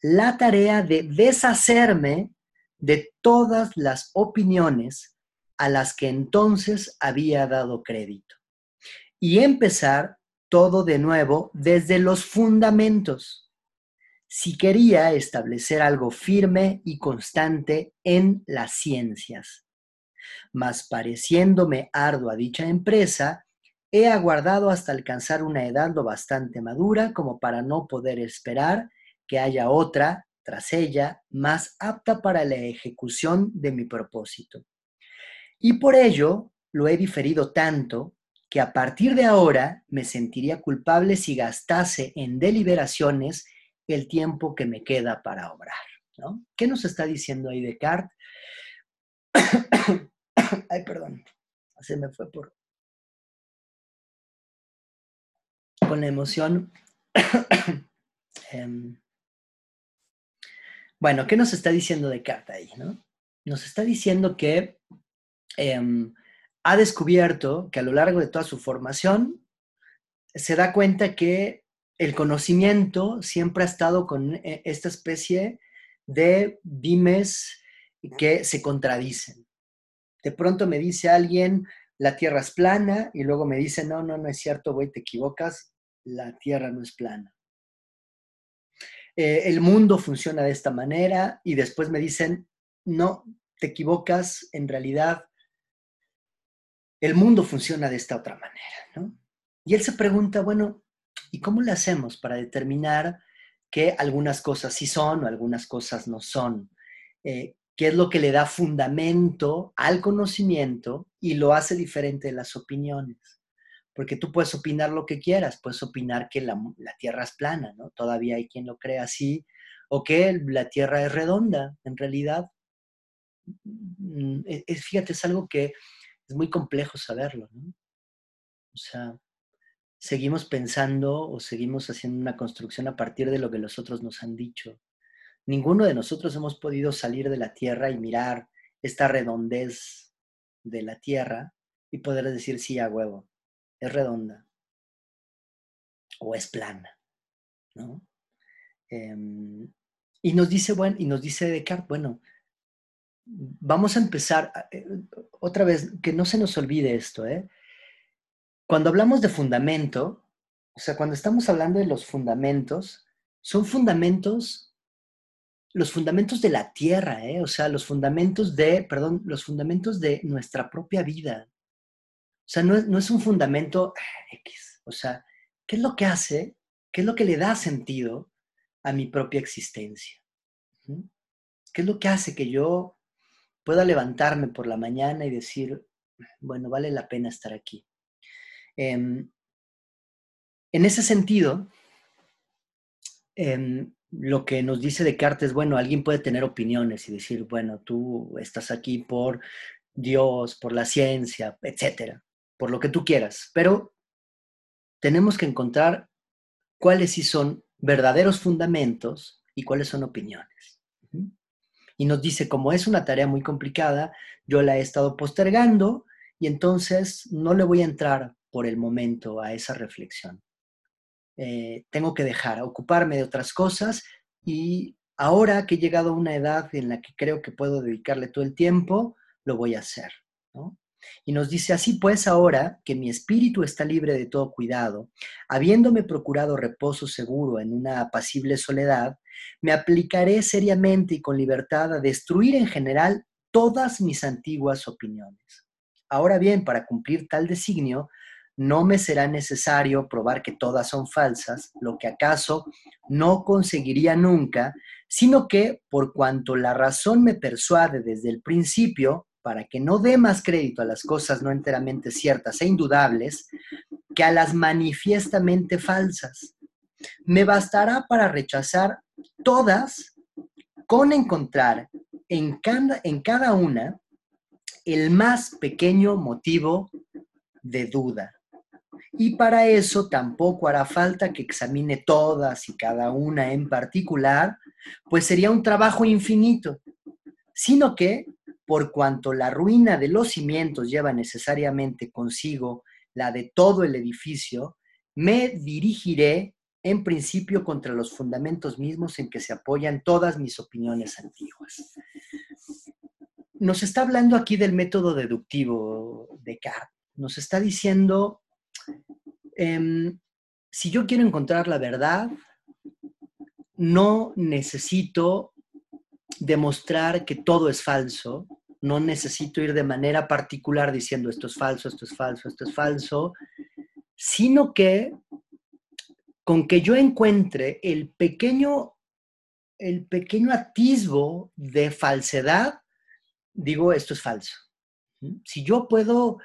la tarea de deshacerme de todas las opiniones a las que entonces había dado crédito y empezar todo de nuevo desde los fundamentos, si quería establecer algo firme y constante en las ciencias. Mas pareciéndome ardua dicha empresa, he aguardado hasta alcanzar una edad lo bastante madura como para no poder esperar que haya otra tras ella más apta para la ejecución de mi propósito. Y por ello lo he diferido tanto que a partir de ahora me sentiría culpable si gastase en deliberaciones el tiempo que me queda para obrar. ¿no? ¿Qué nos está diciendo ahí Descartes? Ay, perdón, se me fue por... Con la emoción. Em, bueno, ¿qué nos está diciendo Descartes ahí? ¿no? Nos está diciendo que em, ha descubierto que a lo largo de toda su formación se da cuenta que el conocimiento siempre ha estado con e, esta especie de dimes que se contradicen. De pronto me dice alguien, la Tierra es plana, y luego me dice, no, no, no es cierto, güey, te equivocas, la Tierra no es plana. Eh, el mundo funciona de esta manera, y después me dicen, no, te equivocas, en realidad el mundo funciona de esta otra manera, ¿no? Y él se pregunta, bueno, ¿y cómo le hacemos para determinar que algunas cosas sí son o algunas cosas no son? Eh, ¿Qué es lo que le da fundamento al conocimiento y lo hace diferente de las opiniones? Porque tú puedes opinar lo que quieras, puedes opinar que la, Tierra es plana, ¿no? Todavía hay quien lo cree así, o que la Tierra es redonda, en realidad. Mm, es, fíjate, es algo que es muy complejo saberlo, ¿no? O sea, seguimos pensando o seguimos haciendo una construcción a partir de lo que los otros nos han dicho. Ninguno de nosotros hemos podido salir de la Tierra y mirar esta redondez de la Tierra y poder decir, sí, a huevo, es redonda o es plana, ¿no? Em, y nos dice, bueno, y nos dice Descartes, bueno, vamos a empezar, eh, otra vez, que no se nos olvide esto, ¿eh? Cuando hablamos de fundamento, o sea, cuando estamos hablando de los fundamentos, son fundamentos, los fundamentos de la tierra, ¿eh? O sea, los fundamentos de, perdón, los fundamentos de nuestra propia vida. O sea, no es, no es un fundamento ah, X. O sea, ¿qué es lo que hace? ¿Qué es lo que le da sentido a mi propia existencia? ¿Qué es lo que hace que yo pueda levantarme por la mañana y decir, bueno, vale la pena estar aquí. Em, en ese sentido, em, lo que nos dice Descartes es, bueno, alguien puede tener opiniones y decir, bueno, tú estás aquí por Dios, por la ciencia, etcétera, por lo que tú quieras, pero tenemos que encontrar cuáles sí son verdaderos fundamentos y cuáles son opiniones y nos dice, como es una tarea muy complicada, yo la he estado postergando y entonces no le voy a entrar por el momento a esa reflexión. Eh, tengo que dejar, ocuparme de otras cosas y ahora que he llegado a una edad en la que creo que puedo dedicarle todo el tiempo, lo voy a hacer. Y nos dice, así pues ahora que mi espíritu está libre de todo cuidado, habiéndome procurado reposo seguro en una apacible soledad, me aplicaré seriamente y con libertad a destruir en general todas mis antiguas opiniones. Ahora bien, para cumplir tal designio, no me será necesario probar que todas son falsas, lo que acaso no conseguiría nunca, sino que, por cuanto la razón me persuade desde el principio, para que no dé más crédito a las cosas no enteramente ciertas e indudables que a las manifiestamente falsas. Me bastará para rechazar todas con encontrar en cada, en cada una el más pequeño motivo de duda. Y para eso tampoco hará falta que examine todas y cada una en particular, pues sería un trabajo infinito, sino que por cuanto la ruina de los cimientos lleva necesariamente consigo la de todo el edificio, me dirigiré en principio contra los fundamentos mismos en que se apoyan todas mis opiniones antiguas. Nos está hablando aquí del método deductivo de Descartes. Nos está diciendo, em, si yo quiero encontrar la verdad, no necesito demostrar que todo es falso, no necesito ir de manera particular diciendo esto es falso, esto es falso, esto es falso, sino que con que yo encuentre el pequeño, el pequeño atisbo de falsedad, digo esto es falso. Si yo puedo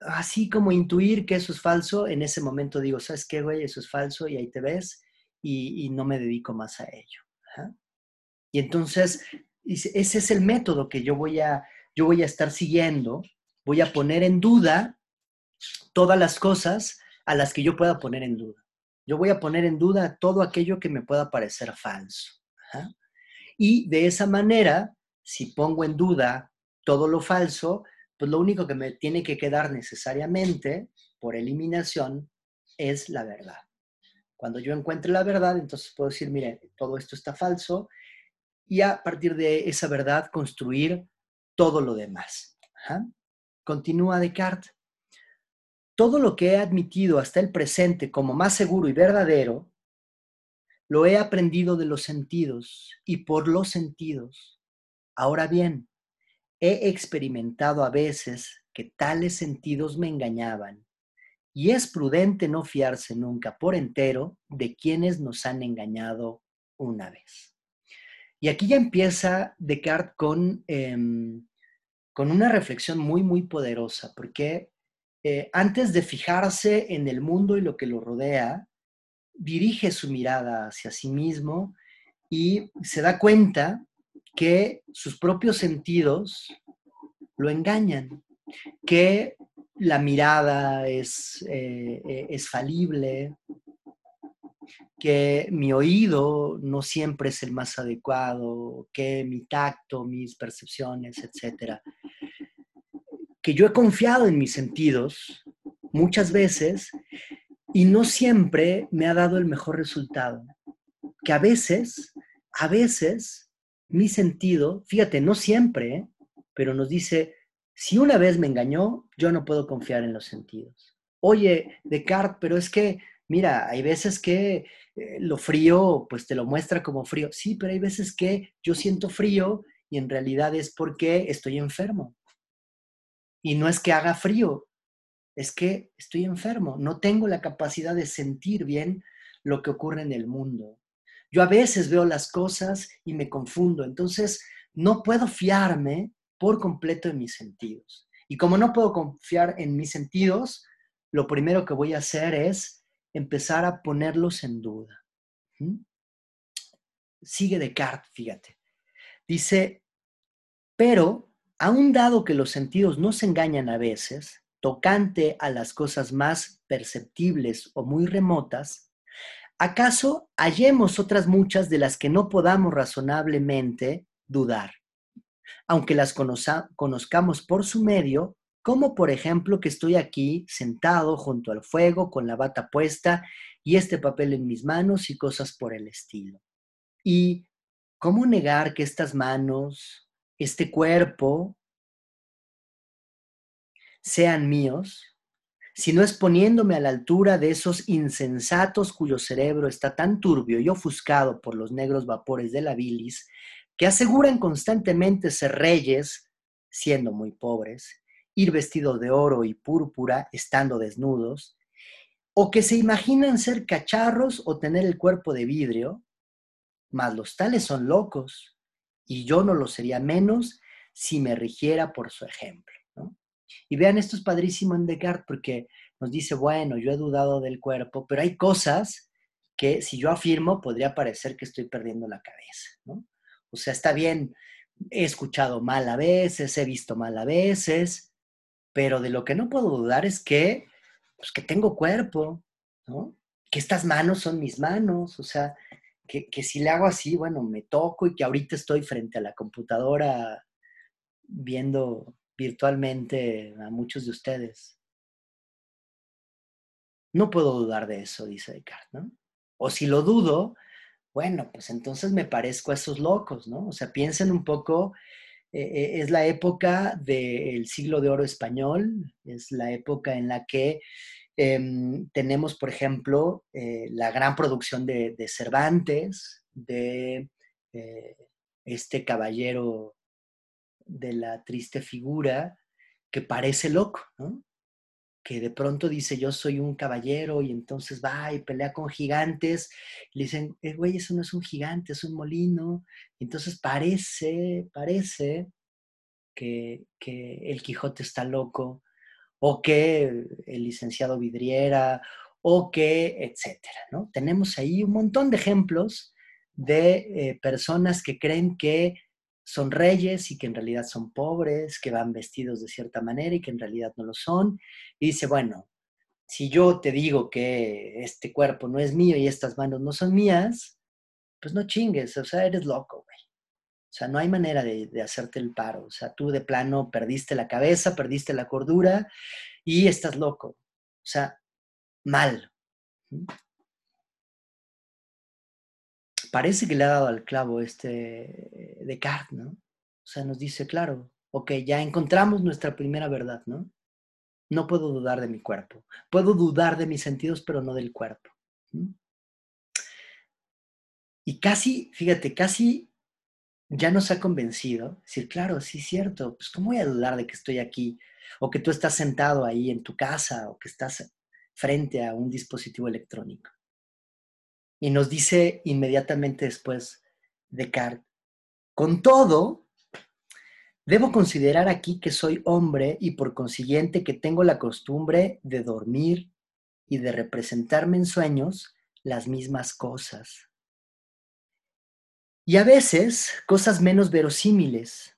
así como intuir que eso es falso, en ese momento digo, ¿sabes qué, güey? Eso es falso y ahí te ves y, no me dedico más a ello. Y entonces, ese es el método que yo voy, a, yo voy a estar siguiendo. Voy a poner en duda todas las cosas a las que yo pueda poner en duda. Yo voy a poner en duda todo aquello que me pueda parecer falso. Y de esa manera, si pongo en duda todo lo falso, pues lo único que me tiene que quedar necesariamente, por eliminación, es la verdad. Cuando yo encuentre la verdad, entonces puedo decir, mire, todo esto está falso, y a partir de esa verdad construir todo lo demás. Continúa Descartes. Todo lo que he admitido hasta el presente como más seguro y verdadero, lo he aprendido de los sentidos y por los sentidos. Ahora bien, He experimentado a veces que tales sentidos me engañaban y es prudente no fiarse nunca por entero de quienes nos han engañado una vez. Y aquí ya empieza Descartes con, em, con una reflexión muy, muy poderosa, porque eh, antes de fijarse en el mundo y lo que lo rodea, dirige su mirada hacia sí mismo y se da cuenta que sus propios sentidos lo engañan, que la mirada es, eh, eh, es falible, que mi oído no siempre es el más adecuado, que mi tacto, mis percepciones, etcétera. Que yo he confiado en mis sentidos muchas veces y no siempre me ha dado el mejor resultado. Que a veces, a veces mi sentido, fíjate, no siempre, ¿eh? pero nos dice, si una vez me engañó, yo no puedo confiar en los sentidos. Oye, Descartes, pero es que, mira, hay veces que eh, lo frío, pues te lo muestra como frío. Sí, pero hay veces que yo siento frío y en realidad es porque estoy enfermo. Y no es que haga frío, es que estoy enfermo, no tengo la capacidad de sentir bien lo que ocurre en el mundo. Yo a veces veo las cosas y me confundo, entonces no puedo fiarme por completo en mis sentidos. Y como no puedo confiar en mis sentidos, lo primero que voy a hacer es empezar a ponerlos en duda. ¿Mm? Sigue Descartes, fíjate. Dice, pero, aun dado que los sentidos no se engañan a veces, tocante a las cosas más perceptibles o muy remotas, ¿acaso hallemos otras muchas de las que no podamos razonablemente dudar? Aunque las conozcamos por su medio, como por ejemplo que estoy aquí sentado junto al fuego con la bata puesta y este papel en mis manos y cosas por el estilo. ¿Y cómo negar que estas manos, este cuerpo, sean míos? sino es poniéndome a la altura de esos insensatos cuyo cerebro está tan turbio y ofuscado por los negros vapores de la bilis, que aseguran constantemente ser reyes, siendo muy pobres, ir vestidos de oro y púrpura, estando desnudos, o que se imaginan ser cacharros o tener el cuerpo de vidrio, mas los tales son locos, y yo no lo sería menos si me rigiera por su ejemplo. Y vean, esto es padrísimo en Descartes porque nos dice, bueno, yo he dudado del cuerpo, pero hay cosas que si yo afirmo podría parecer que estoy perdiendo la cabeza. O sea, está bien, he escuchado mal a veces, he visto mal a veces, pero de lo que no puedo dudar es que, pues, que tengo cuerpo. Que estas manos son mis manos, o sea, que, si le hago así, bueno, me toco y que ahorita estoy frente a la computadora viendo virtualmente a muchos de ustedes. No puedo dudar de eso, dice Descartes, ¿no? O si lo dudo, bueno, pues entonces me parezco a esos locos, ¿no? O sea, piensen un poco, eh, eh, es la época del siglo de oro español, es la época en la que em, tenemos, por ejemplo, eh, la gran producción de, Cervantes, de este caballero de la triste figura que parece loco, ¿no? que de pronto dice yo soy un caballero y entonces va y pelea con gigantes. le dicen, eh, güey, eso no es un gigante, es un molino. Entonces parece, parece que, que, el Quijote está loco, o que el licenciado Vidriera, o que, etcétera, ¿no? Tenemos ahí un montón de ejemplos de eh, personas que creen que son reyes y que en realidad son pobres, que van vestidos de cierta manera y que en realidad no lo son. Y dice, bueno, si yo te digo que este cuerpo no es mío y estas manos no son mías, pues no chingues, o sea, eres loco, güey. O sea, no hay manera de, hacerte el paro. O sea, tú de plano perdiste la cabeza, perdiste la cordura y estás loco. O sea, mal parece que le ha dado al clavo este Descartes, ¿no? O sea, nos dice, claro, ok, ya encontramos nuestra primera verdad, ¿no? No puedo dudar de mi cuerpo. Puedo dudar de mis sentidos, pero no del cuerpo. Y casi, fíjate, casi ya nos ha convencido. Decir, claro, sí cierto, pues ¿cómo voy a dudar de que estoy aquí? O que tú estás sentado ahí en tu casa o que estás frente a un dispositivo electrónico. Y nos dice inmediatamente después Descartes, con todo, debo considerar aquí que soy hombre y por consiguiente que tengo la costumbre de dormir y de representarme en sueños las mismas cosas. Y a veces cosas menos verosímiles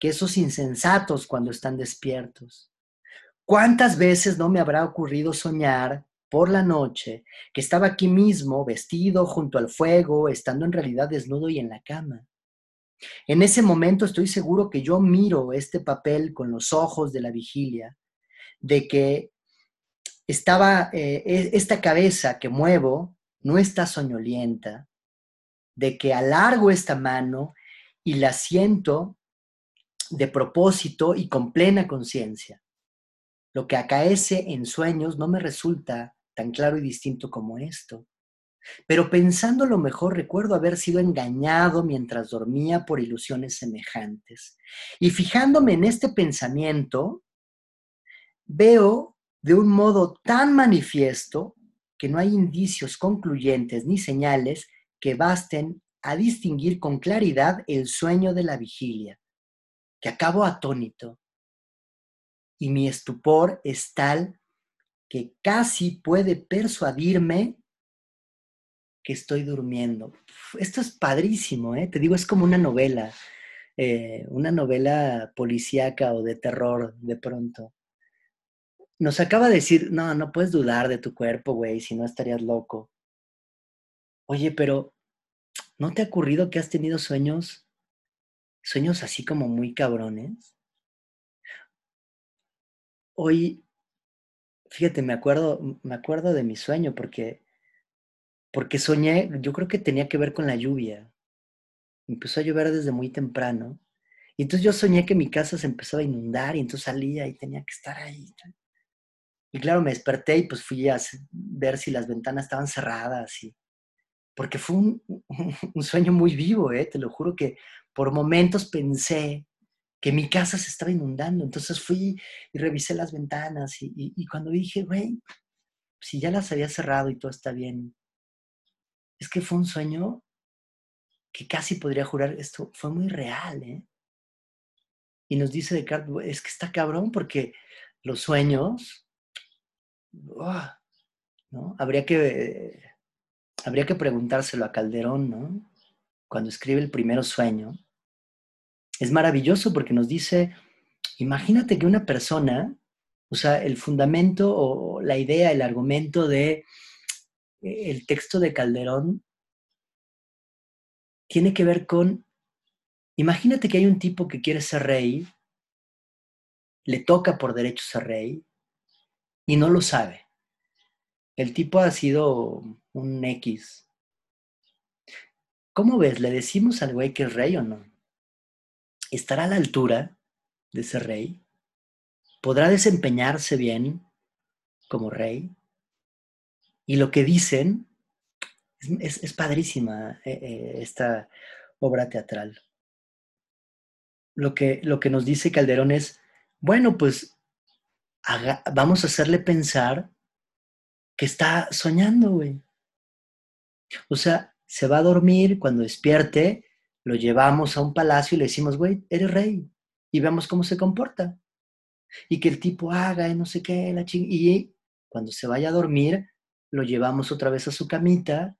que esos insensatos cuando están despiertos. ¿Cuántas veces no me habrá ocurrido soñar por la noche, que estaba aquí mismo, vestido junto al fuego, estando en realidad desnudo y en la cama. En ese momento estoy seguro que yo miro este papel con los ojos de la vigilia, de que estaba eh, e, esta cabeza que muevo no está soñolienta, de que alargo esta mano y la siento de propósito y con plena conciencia. Lo que acaece en sueños no me resulta tan claro y distinto como esto. Pero pensando lo mejor, recuerdo haber sido engañado mientras dormía por ilusiones semejantes. Y fijándome en este pensamiento, veo de un modo tan manifiesto que no hay indicios concluyentes ni señales que basten a distinguir con claridad el sueño de la vigilia, que acabo atónito. Y mi estupor es tal que casi puede persuadirme que estoy durmiendo. Esto es padrísimo, ¿eh? te digo, es como una novela, eh, una novela policíaca o de terror de pronto. Nos acaba de decir, no, no puedes dudar de tu cuerpo, güey, si no estarías loco. Oye, pero ¿no te ha ocurrido que has tenido sueños, sueños así como muy cabrones? Hoy fíjate, me acuerdo, me acuerdo de mi sueño porque, porque soñé, yo creo que tenía que ver con la lluvia. Empezó a llover desde muy temprano. Y entonces yo soñé que mi casa se empezaba a inundar y entonces salía y tenía que estar ahí. Y claro, me desperté y pues fui a ver si las ventanas estaban cerradas. Y, porque fue un, sueño muy vivo, ¿eh? te lo juro que por momentos pensé que mi casa se estaba inundando. Entonces fui y revisé las ventanas y, cuando dije, güey, si ya las había cerrado y todo está bien, es que fue un sueño que casi podría jurar, esto fue muy real, ¿eh? Y nos dice Descartes, es que está cabrón porque los sueños, ¿no? Habría que, habría que preguntárselo a Calderón, ¿no? Cuando escribe el primer sueño, es maravilloso porque nos dice, imagínate que una persona, o sea, el fundamento o la idea, el argumento de eh, el texto de Calderón tiene que ver con, imagínate que hay un tipo que quiere ser rey, le toca por derecho ser rey y no lo sabe. El tipo ha sido un X. ¿Cómo ves? ¿Le decimos al güey que es rey o no? ¿Estará a la altura de ese rey? ¿Podrá desempeñarse bien como rey? Y lo que dicen es, padrísima eh, eh, esta obra teatral. Lo que, lo que nos dice Calderón es, bueno, pues vamos a hacerle pensar que está soñando, güey. O sea, se va a dormir, cuando despierte, lo llevamos a un palacio y le decimos, güey, eres rey. Y vemos cómo se comporta. Y que el tipo haga y no sé qué, la ching Y cuando se vaya a dormir, lo llevamos otra vez a su camita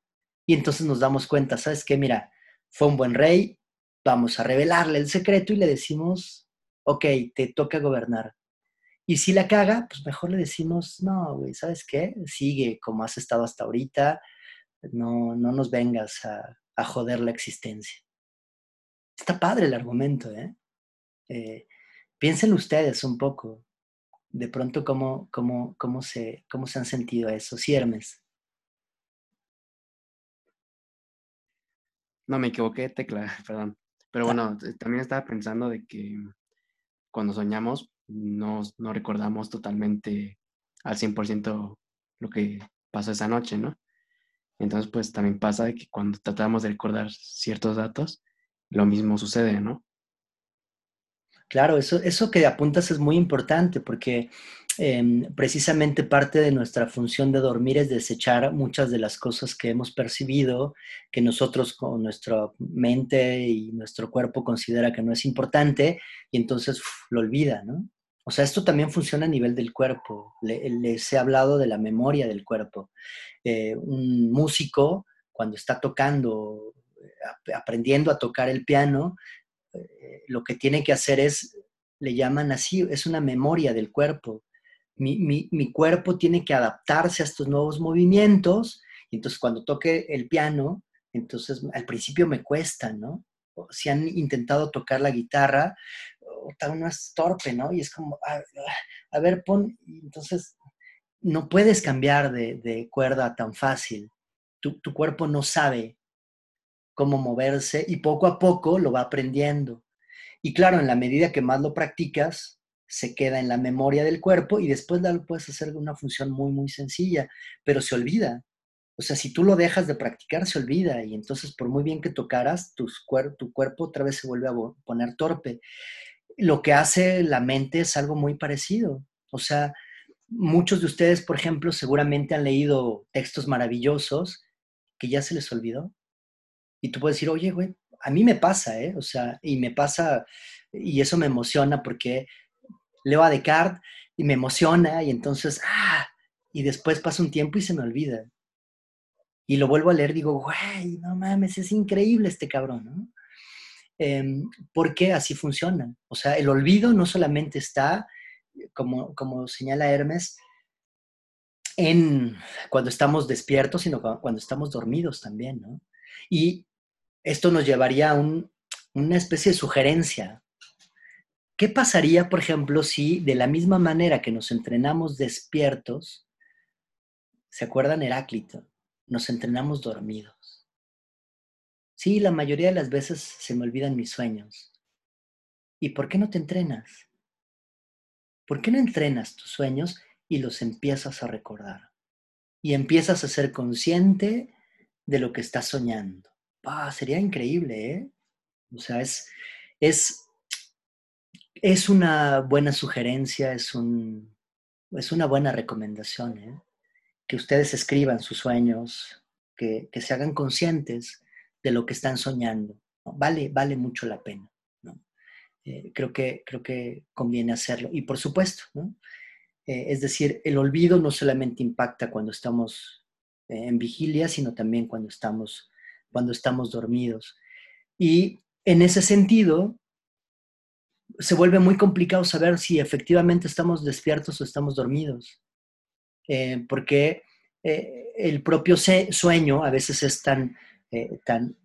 y entonces nos damos cuenta, ¿sabes qué? Mira, fue un buen rey, vamos a revelarle el secreto y le decimos, ok, te toca gobernar. Y si la caga, pues mejor le decimos, no, güey, ¿sabes qué? Sigue como has estado hasta ahorita, no, no nos vengas a, a joder la existencia. Está padre el argumento, ¿eh? ¿eh? piensen ustedes un poco, de pronto, cómo, cómo, cómo, se, cómo se han sentido eso. Ciermes. No, me equivoqué, tecla, perdón. Pero bueno, también estaba pensando de que cuando soñamos no, no recordamos totalmente al 100% lo que pasó esa noche, ¿no? Entonces, pues también pasa de que cuando tratamos de recordar ciertos datos, lo mismo sucede, ¿no? Claro, eso, eso que apuntas es muy importante porque em, precisamente parte de nuestra función de dormir es desechar muchas de las cosas que hemos percibido, que nosotros con nuestra mente y nuestro cuerpo considera que no es importante y entonces lo olvida, ¿no? O sea, esto también funciona a nivel del cuerpo. les he hablado de la memoria del cuerpo. Eh, un músico, cuando está tocando, aprendiendo a tocar el piano, eh, lo que tiene que hacer es, le llaman así, es una memoria del cuerpo. Mi, cuerpo tiene que adaptarse a estos nuevos movimientos, y entonces cuando toque el piano, entonces al principio me cuesta, ¿no? Si han intentado tocar la guitarra, uno es torpe, ¿no? Y es como, a, ver, pon, entonces no puedes cambiar de, cuerda tan fácil. Tu, tu, cuerpo no sabe cómo moverse y poco a poco lo va aprendiendo. Y claro, en la medida que más lo practicas, se queda en la memoria del cuerpo y después lo puedes hacer una función muy, muy sencilla, pero se olvida. O sea, si tú lo dejas de practicar, se olvida y entonces por muy bien que tocaras, tu, tu cuerpo otra vez se vuelve a poner torpe. Lo que hace la mente es algo muy parecido. O sea, muchos de ustedes, por ejemplo, seguramente han leído textos maravillosos que ya se les olvidó. Y tú puedes decir, oye, güey, a mí me pasa, ¿eh? O sea, y me pasa, y eso me emociona porque leo a Descartes y me emociona y entonces, ah, y después pasa un tiempo y se me olvida. Y lo vuelvo a leer, digo, güey, no mames, es increíble este cabrón, ¿no? Em, porque así funciona. O sea, el olvido no solamente está, como, como señala Hermes, en cuando estamos despiertos, sino cuando estamos dormidos también, ¿no? Y esto nos llevaría a una especie de sugerencia. ¿Qué pasaría, por ejemplo, si de la misma manera que nos entrenamos despiertos, ¿se acuerdan Heráclito? Nos entrenamos dormidos. Sí, la mayoría de las veces se me olvidan mis sueños. ¿Y por qué no te entrenas? ¿Por qué no entrenas tus sueños y los empiezas a recordar? Y empiezas a ser consciente de lo que estás soñando. Ah, sería increíble, ¿eh? O sea, es, es, es una buena sugerencia, es, un, es una buena recomendación, ¿eh? Que ustedes escriban sus sueños, que, se hagan conscientes de lo que están soñando. Vale, vale mucho la pena. Eh, creo, que, creo que conviene hacerlo. Y por supuesto. Eh, es decir, el olvido no solamente impacta cuando estamos en vigilia, sino también cuando estamos cuando estamos dormidos. Y en ese sentido, se vuelve muy complicado saber si efectivamente estamos despiertos o estamos dormidos, eh, porque eh, el propio sueño a veces es tan, eh, tan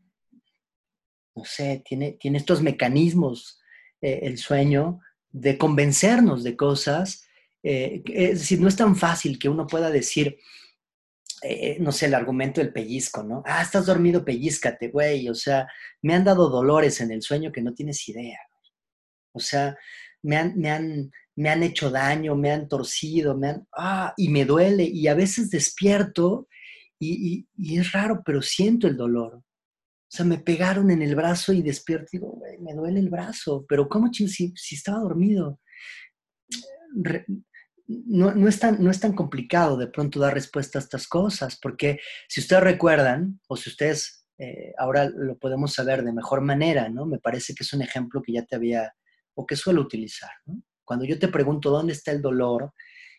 no sé, tiene, tiene estos mecanismos, el sueño, de convencernos de cosas. es decir, no es tan fácil que uno pueda decir, eh, no sé, el argumento del pellizco, ¿no? Ah, estás dormido, pellizcate, güey. O sea, me han dado dolores en el sueño que no tienes idea. O sea, me han, me han, me han hecho daño, me han torcido, me han, ah, y me duele. Y a veces despierto y, y, es raro, pero siento el dolor. O sea, me pegaron en el brazo y despierto y digo, me duele el brazo, pero ¿cómo si, si estaba dormido? no, no, es tan, no es tan complicado de pronto dar respuesta a estas cosas, porque si ustedes recuerdan, o si ustedes eh, ahora lo podemos saber de mejor manera, ¿no? Me parece que es un ejemplo que ya te había, o que suelo utilizar. Cuando yo te pregunto dónde está el dolor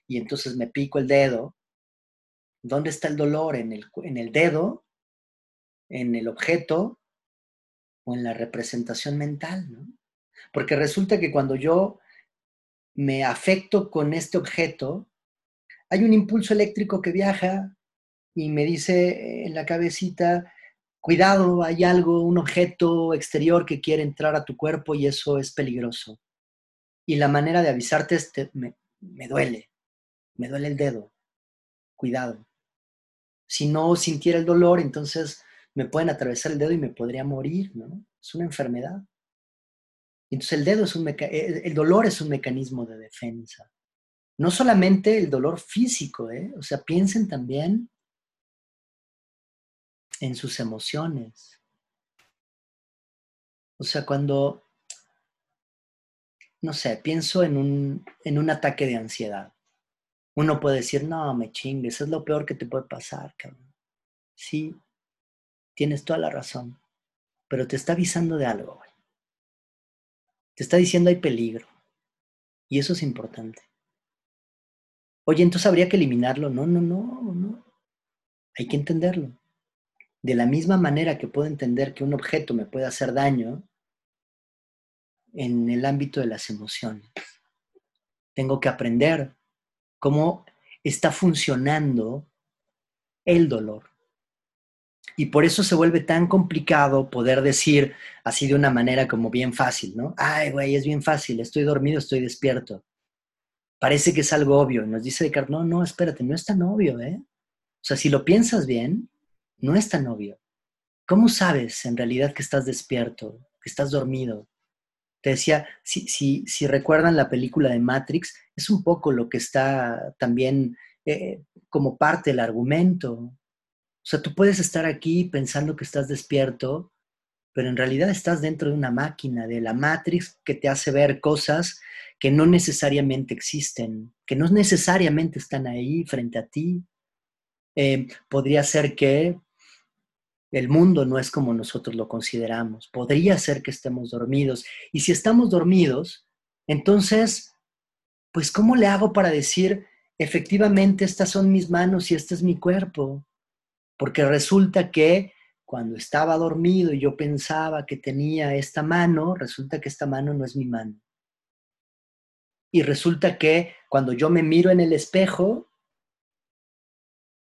y entonces me pico el dedo, ¿dónde está el dolor? ¿En el, en el dedo? ¿En el objeto? ¿O en la representación mental? Porque resulta que cuando yo me afecto con este objeto, hay un impulso eléctrico que viaja y me dice en la cabecita, cuidado, hay algo, un objeto exterior que quiere entrar a tu cuerpo y eso es peligroso. Y la manera de avisarte es, me, me duele, me duele el dedo, cuidado. Si no sintiera el dolor, entonces me pueden atravesar el dedo y me podría morir, ¿no? Es una enfermedad. Entonces el, dedo es un el dolor es un mecanismo de defensa. No solamente el dolor físico, ¿eh? o sea, piensen también en sus emociones. O sea, cuando, no sé, pienso en un, en un ataque de ansiedad. Uno puede decir, no, me chingues, es lo peor que te puede pasar, cabrón. Sí, tienes toda la razón, pero te está avisando de algo. Te está diciendo hay peligro. Y eso es importante. Oye, entonces habría que eliminarlo. No, no, no, no. Hay que entenderlo. De la misma manera que puedo entender que un objeto me puede hacer daño en el ámbito de las emociones. Tengo que aprender cómo está funcionando el dolor. Y por eso se vuelve tan complicado poder decir así de una manera como bien fácil, ¿no? Ay, güey, es bien fácil, estoy dormido, estoy despierto. Parece que es algo obvio. Nos dice Descartes, no, no, espérate, no es tan obvio, ¿eh? O sea, si lo piensas bien, no es tan obvio. ¿Cómo sabes en realidad que estás despierto, que estás dormido? Te decía, si, si, si recuerdan la película de Matrix, es un poco lo que está también eh, como parte del argumento. O sea, tú puedes estar aquí pensando que estás despierto, pero en realidad estás dentro de una máquina, de la Matrix, que te hace ver cosas que no necesariamente existen, que no necesariamente están ahí frente a ti. Eh, podría ser que el mundo no es como nosotros lo consideramos. Podría ser que estemos dormidos. Y si estamos dormidos, entonces, pues, ¿cómo le hago para decir, efectivamente, estas son mis manos y este es mi cuerpo? Porque resulta que cuando estaba dormido y yo pensaba que tenía esta mano, resulta que esta mano no es mi mano. Y resulta que cuando yo me miro en el espejo,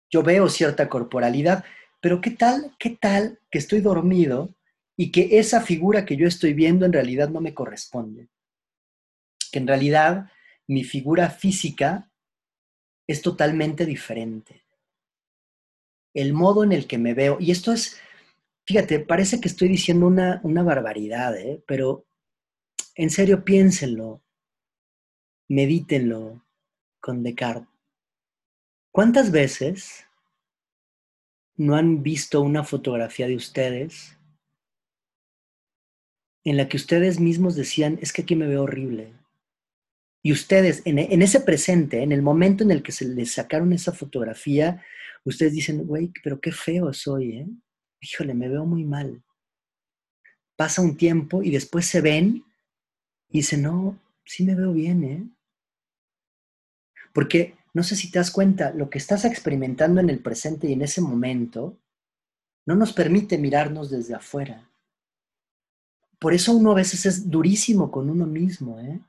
yo veo cierta corporalidad, pero ¿qué tal, qué tal que estoy dormido y que esa figura que yo estoy viendo en realidad no me corresponde? Que en realidad mi figura física es totalmente diferente el modo en el que me veo, y esto es, fíjate, parece que estoy diciendo una, una barbaridad, ¿eh? pero en serio piénsenlo, medítenlo con Descartes. ¿Cuántas veces no han visto una fotografía de ustedes en la que ustedes mismos decían, es que aquí me veo horrible? Y ustedes, en, ese presente, en el momento en el que se les sacaron esa fotografía, ustedes dicen, güey, pero qué feo soy, ¿eh? Híjole, me veo muy mal. Pasa un tiempo y después se ven y dicen, no, sí me veo bien, ¿eh? Porque no sé si te das cuenta, lo que estás experimentando en el presente y en ese momento no nos permite mirarnos desde afuera. Por eso uno a veces es durísimo con uno mismo, ¿eh?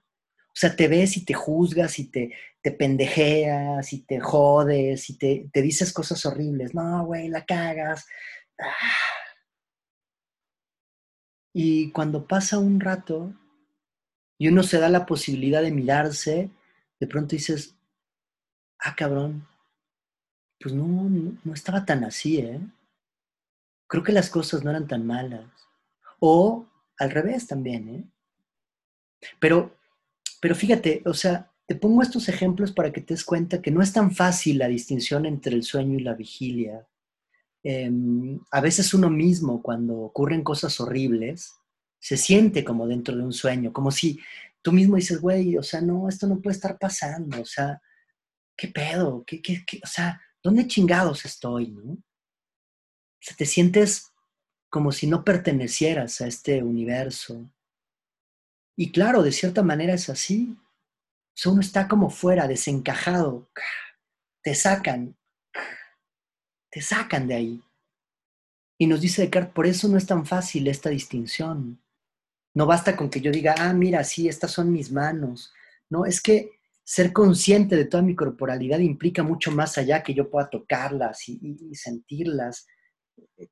O sea, te ves y te juzgas y te, te pendejeas y te jodes y te, te dices cosas horribles. No, güey, la cagas. Ah. Y cuando pasa un rato y uno se da la posibilidad de mirarse, de pronto dices, ah, cabrón, pues no, no, estaba tan así, ¿eh? Creo que las cosas no eran tan malas. O al revés también, ¿eh? Pero, pero fíjate, o sea, te pongo estos ejemplos para que te des cuenta que no es tan fácil la distinción entre el sueño y la vigilia. Em, a veces uno mismo, cuando ocurren cosas horribles, se siente como dentro de un sueño, como si tú mismo dices, güey, o sea, no, esto no puede estar pasando, o sea, ¿qué pedo? ¿Qué, qué, qué? O sea, ¿dónde chingados estoy? ¿no? O te sientes como si no pertenecieras a este universo. Y claro, de cierta manera es así. O uno está como fuera, desencajado. Te sacan, te sacan de ahí. Y nos dice Descartes, por eso no es tan fácil esta distinción. No basta con que yo diga, ah, mira, sí, estas son mis manos. No, es que ser consciente de toda mi corporalidad implica mucho más allá que yo pueda tocarlas y, sentirlas.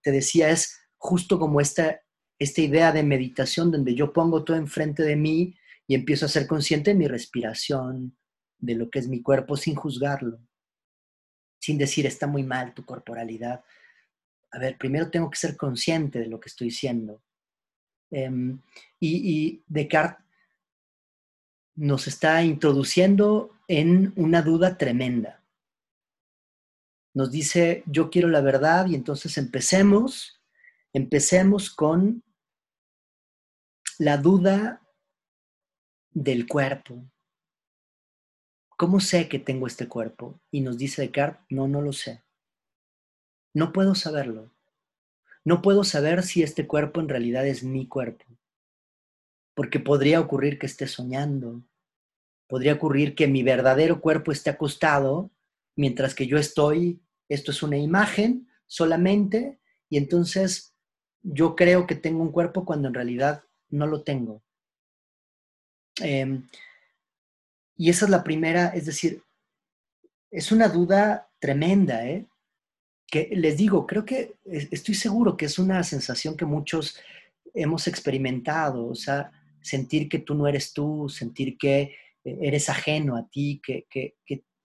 Te decía, es justo como esta, esta idea de meditación donde yo pongo todo enfrente de mí y empiezo a ser consciente de mi respiración, de lo que es mi cuerpo sin juzgarlo sin decir está muy mal tu corporalidad. A ver, primero tengo que ser consciente de lo que estoy siendo. Em, y, y Descartes nos está introduciendo en una duda tremenda. Nos dice, yo quiero la verdad y entonces empecemos, empecemos con la duda del cuerpo, ¿Cómo sé que tengo este cuerpo? Y nos dice Descartes, no, no lo sé. No puedo saberlo. No puedo saber si este cuerpo en realidad es mi cuerpo. Porque podría ocurrir que esté soñando. Podría ocurrir que mi verdadero cuerpo esté acostado, mientras que yo estoy, esto es una imagen solamente, y entonces yo creo que tengo un cuerpo cuando en realidad no lo tengo. Eh, y esa es la primera, es decir, es una duda tremenda, ¿eh? Que les digo, creo que estoy seguro que es una sensación que muchos hemos experimentado, o sea, sentir que tú no eres tú, sentir que eh, eres ajeno a ti, que, que,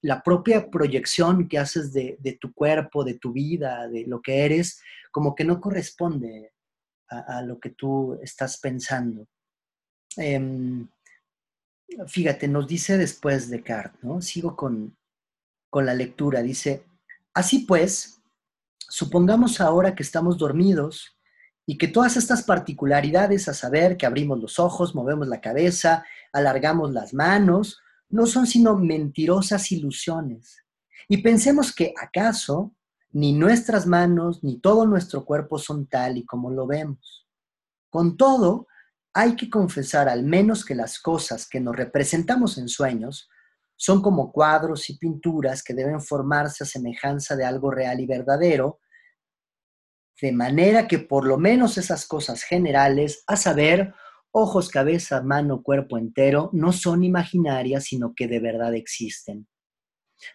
la propia proyección que haces de, de, tu cuerpo, de tu vida, de lo que eres, como que no corresponde a, lo que tú estás pensando. Eh, fíjate, nos dice después Descartes, ¿no? Sigo con, con la lectura, dice, así pues, supongamos ahora que estamos dormidos y que todas estas particularidades, a saber que abrimos los ojos, movemos la cabeza, alargamos las manos, no son sino mentirosas ilusiones. Y pensemos que acaso ni nuestras manos ni todo nuestro cuerpo son tal y como lo vemos. Con todo, hay que confesar al menos que las cosas que nos representamos en sueños son como cuadros y pinturas que deben formarse a semejanza de algo real y verdadero, de manera que por lo menos esas cosas generales, a saber, ojos, cabeza, mano, cuerpo entero, no son imaginarias, sino que de verdad existen.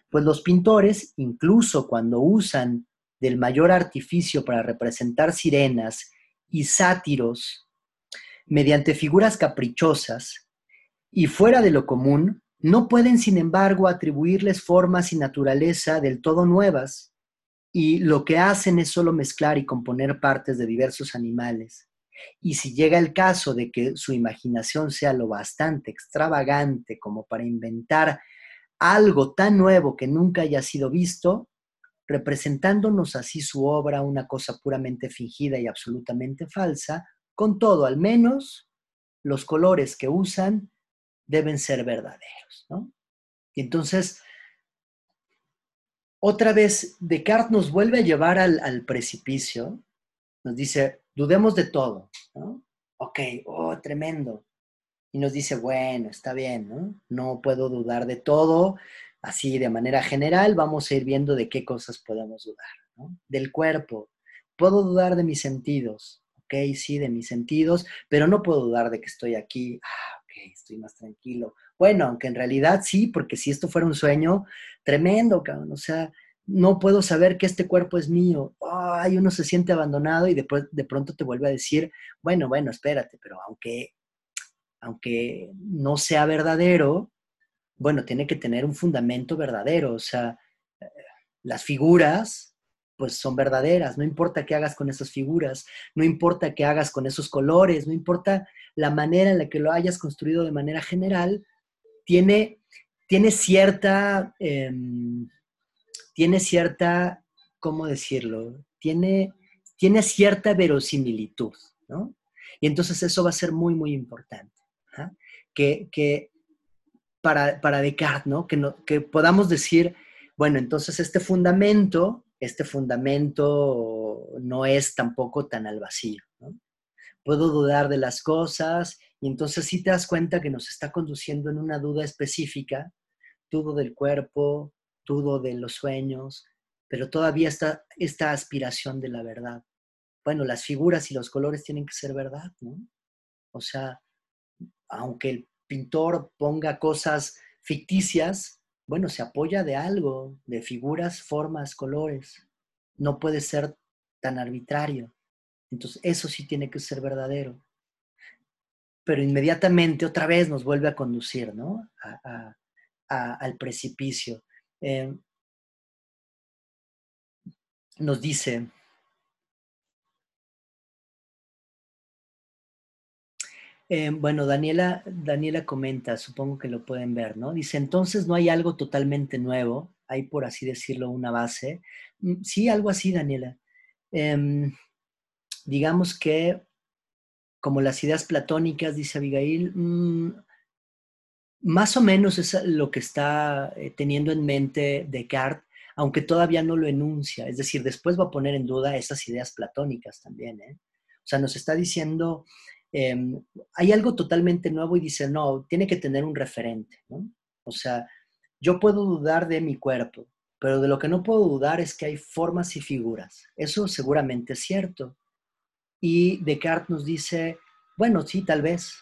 Pues los pintores, incluso cuando usan del mayor artificio para representar sirenas y sátiros mediante figuras caprichosas y fuera de lo común, no pueden, sin embargo, atribuirles formas y naturaleza del todo nuevas, y lo que hacen es solo mezclar y componer partes de diversos animales. Y si llega el caso de que su imaginación sea lo bastante extravagante como para inventar algo tan nuevo que nunca haya sido visto, representándonos así su obra una cosa puramente fingida y absolutamente falsa, con todo, al menos los colores que usan deben ser verdaderos. ¿no? Y entonces, otra vez, Descartes nos vuelve a llevar al, precipicio, nos dice, dudemos de todo. ¿no? Ok, oh, tremendo. Y nos dice, bueno, está bien, ¿no? No puedo dudar de todo, así de manera general, vamos a ir viendo de qué cosas podemos dudar. ¿no? Del cuerpo, puedo dudar de mis sentidos, ok, sí, de mis sentidos, pero no puedo dudar de que estoy aquí, ah, ok, estoy más tranquilo. Bueno, aunque en realidad sí, porque si esto fuera un sueño, tremendo, o sea, no puedo saber que este cuerpo es mío. Ay, uno se siente abandonado y de, de pronto te vuelve a decir, bueno, bueno, espérate, pero aunque, aunque no sea verdadero, bueno, tiene que tener un fundamento verdadero, o sea, Las figuras, pues son verdaderas, no importa qué hagas con esas figuras, no importa qué hagas con esos colores, no importa la manera en la que lo hayas construido de manera general, tiene, tiene cierta, em, tiene cierta, ¿cómo decirlo? Tiene, tiene cierta verosimilitud, ¿no? Y entonces eso va a ser muy, muy importante. ¿ah? Que, que para, para, ¿no? Que, ¿no? que podamos decir, bueno, entonces este fundamento, este fundamento no es tampoco tan al vacío. Puedo dudar de las cosas y entonces sí te das cuenta que nos está conduciendo en una duda específica, dudo del cuerpo, dudo de los sueños, pero todavía está esta aspiración de la verdad. Bueno, las figuras y los colores tienen que ser verdad, ¿no? O sea, aunque el pintor ponga cosas ficticias, bueno, se apoya de algo, de figuras, formas, colores. No puede ser tan arbitrario. Entonces, eso sí tiene que ser verdadero pero inmediatamente otra vez nos vuelve a conducir, ¿no? al precipicio. Eh, nos dice, eh, bueno, Daniela, Daniela comenta, supongo que lo pueden ver, ¿no? Dice, entonces no hay algo totalmente nuevo, hay por así decirlo una base. Mm, sí, algo así, Daniela. Em, digamos que como las ideas platónicas, dice Abigail, mm, más o menos es lo que está eh, teniendo en mente Descartes, aunque todavía no lo enuncia. Es decir, después va a poner en duda esas ideas platónicas también. ¿eh? O sea, nos está diciendo, em, hay algo totalmente nuevo y dice, no, tiene que tener un referente. O sea, yo puedo dudar de mi cuerpo, pero de lo que no puedo dudar es que hay formas y figuras. Eso seguramente es cierto. Y Descartes nos dice, bueno, sí, tal vez,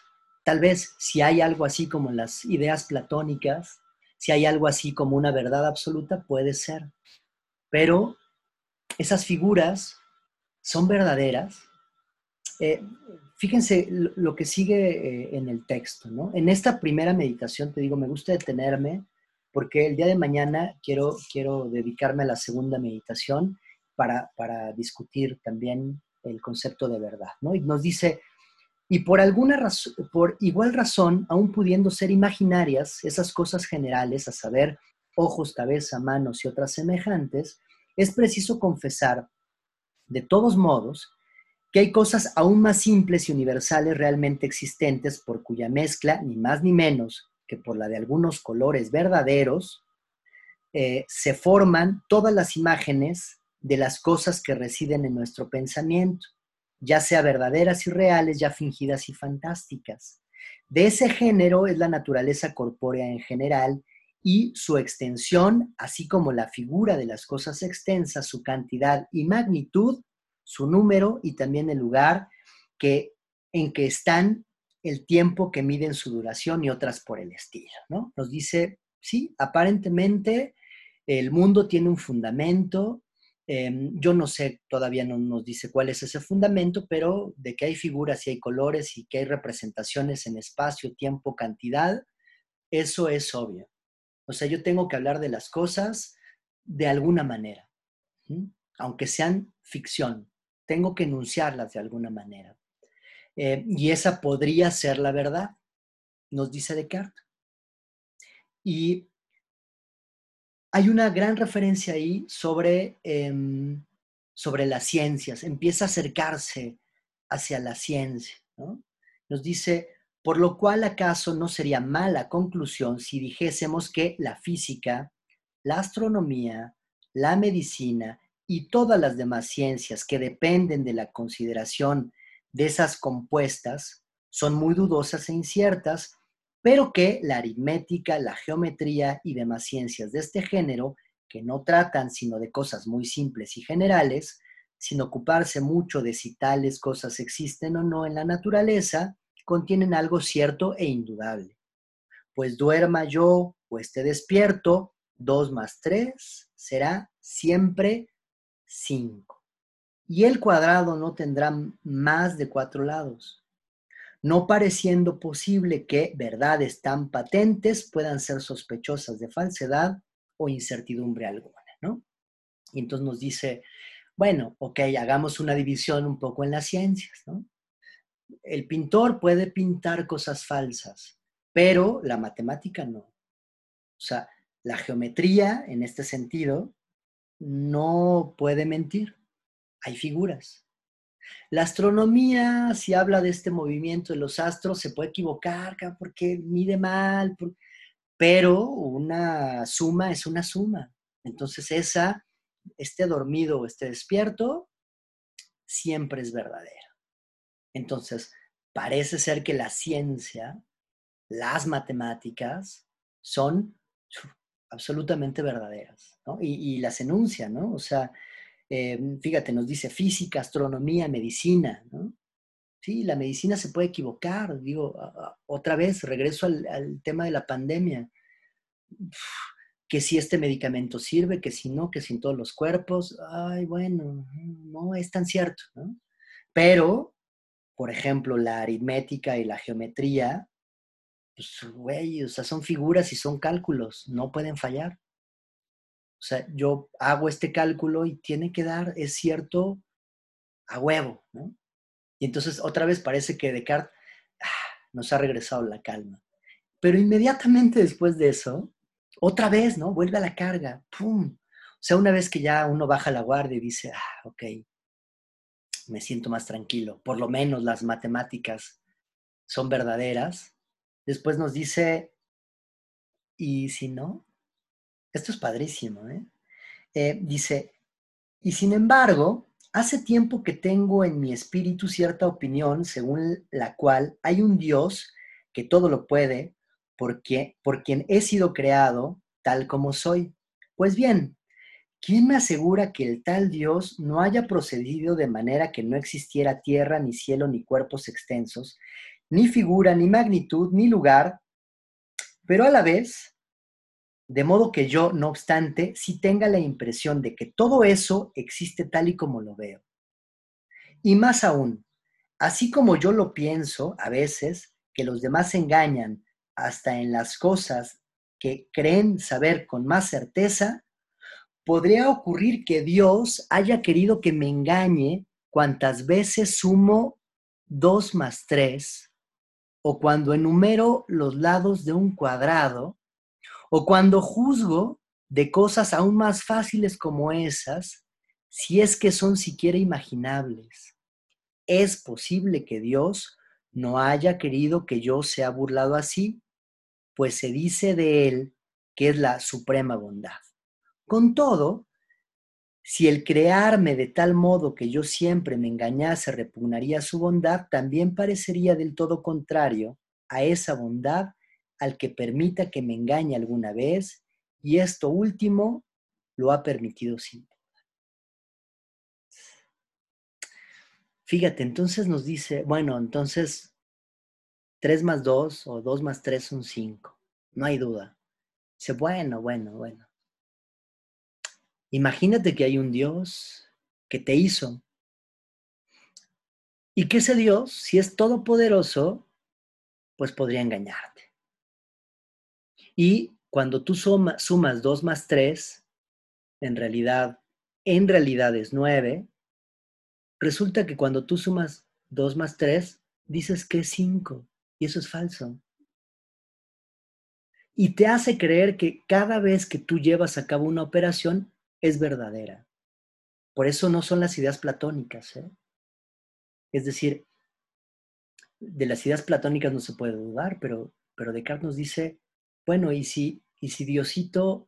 tal vez si hay algo así como las ideas platónicas, si hay algo así como una verdad absoluta, puede ser. Pero esas figuras son verdaderas. Eh, fíjense lo que sigue eh, en el texto, ¿no? En esta primera meditación, te digo, me gusta detenerme porque el día de mañana quiero, quiero dedicarme a la segunda meditación para, para discutir también el concepto de verdad, ¿no? Y nos dice, y por alguna razón, por igual razón, aún pudiendo ser imaginarias esas cosas generales, a saber, ojos, cabeza, manos y otras semejantes, es preciso confesar, de todos modos, que hay cosas aún más simples y universales realmente existentes por cuya mezcla, ni más ni menos que por la de algunos colores verdaderos, eh, se forman todas las imágenes de las cosas que residen en nuestro pensamiento, ya sea verdaderas y reales, ya fingidas y fantásticas. De ese género es la naturaleza corpórea en general y su extensión, así como la figura de las cosas extensas, su cantidad y magnitud, su número y también el lugar que, en que están, el tiempo que miden su duración y otras por el estilo. ¿no? Nos dice, sí, aparentemente el mundo tiene un fundamento, Em, yo no sé, todavía no nos dice cuál es ese fundamento, pero de que hay figuras y hay colores y que hay representaciones en espacio, tiempo, cantidad, eso es obvio. O sea, yo tengo que hablar de las cosas de alguna manera, aunque sean ficción, tengo que enunciarlas de alguna manera. Eh, y esa podría ser la verdad, nos dice Descartes. Y hay una gran referencia ahí sobre, em, sobre las ciencias, empieza a acercarse hacia la ciencia. Nos dice, por lo cual acaso no sería mala conclusión si dijésemos que la física, la astronomía, la medicina y todas las demás ciencias que dependen de la consideración de esas compuestas son muy dudosas e inciertas pero que la aritmética, la geometría y demás ciencias de este género, que no tratan sino de cosas muy simples y generales, sin ocuparse mucho de si tales cosas existen o no en la naturaleza, contienen algo cierto e indudable. Pues duerma yo o esté despierto, dos más tres será siempre cinco. Y el cuadrado no tendrá más de cuatro lados no pareciendo posible que verdades tan patentes puedan ser sospechosas de falsedad o incertidumbre alguna, ¿no? Y entonces nos dice, bueno, ok, hagamos una división un poco en las ciencias, ¿no? El pintor puede pintar cosas falsas, pero la matemática no. O sea, la geometría, en este sentido, no puede mentir. Hay figuras. La astronomía, si habla de este movimiento de los astros, se puede equivocar porque mide mal, pero una suma es una suma. Entonces esa, esté dormido o esté despierto, siempre es verdadera. Entonces, parece ser que la ciencia, las matemáticas, son absolutamente verdaderas, ¿no? y, las enuncia, ¿no? O sea, eh, fíjate, nos dice física, astronomía, medicina, ¿no? Sí, la medicina se puede equivocar, digo, otra vez, regreso al, tema de la pandemia, que si este medicamento sirve, que si no, que si en todos los cuerpos, ay, bueno, no es tan cierto, ¿no? Pero, por ejemplo, la aritmética y la geometría, pues, güey, o sea, son figuras y son cálculos, no pueden fallar. O sea, yo hago este cálculo y tiene que dar, es cierto, a huevo, ¿no? Y entonces otra vez parece que Descartes ah, nos ha regresado la calma. Pero inmediatamente después de eso, otra vez, ¿no? Vuelve a la carga, ¡pum! O sea, una vez que ya uno baja la guardia y dice, ah, ok, me siento más tranquilo, por lo menos las matemáticas son verdaderas, después nos dice, ¿y si no? Esto es padrísimo, ¿eh? ¿eh? Dice, y sin embargo, hace tiempo que tengo en mi espíritu cierta opinión según la cual hay un Dios que todo lo puede, porque, por quien he sido creado tal como soy. Pues bien, ¿quién me asegura que el tal Dios no haya procedido de manera que no existiera tierra, ni cielo, ni cuerpos extensos, ni figura, ni magnitud, ni lugar, pero a la vez de modo que yo, no obstante, sí tenga la impresión de que todo eso existe tal y como lo veo. Y más aún, así como yo lo pienso a veces, que los demás engañan hasta en las cosas que creen saber con más certeza, podría ocurrir que Dios haya querido que me engañe cuantas veces sumo dos más tres, o cuando enumero los lados de un cuadrado, o cuando juzgo de cosas aún más fáciles como esas, si es que son siquiera imaginables. Es posible que Dios no haya querido que yo sea burlado así, pues se dice de Él que es la suprema bondad. Con todo, si el crearme de tal modo que yo siempre me engañase repugnaría su bondad, también parecería del todo contrario a esa bondad al que permita que me engañe alguna vez y esto último lo ha permitido sin Fíjate, entonces nos dice, bueno, entonces 3 más 2 o 2 más 3 son 5, no hay duda. Dice, bueno, bueno, bueno. Imagínate que hay un Dios que te hizo y que ese Dios, si es todopoderoso, pues podría engañarte. Y cuando tú sumas 2 más 3, en realidad, en realidad es 9, resulta que cuando tú sumas 2 más 3, dices que es 5. Y eso es falso. Y te hace creer que cada vez que tú llevas a cabo una operación es verdadera. Por eso no son las ideas platónicas. ¿eh? Es decir, de las ideas platónicas no se puede dudar, pero, pero Descartes nos dice, bueno, ¿y si, y si Diosito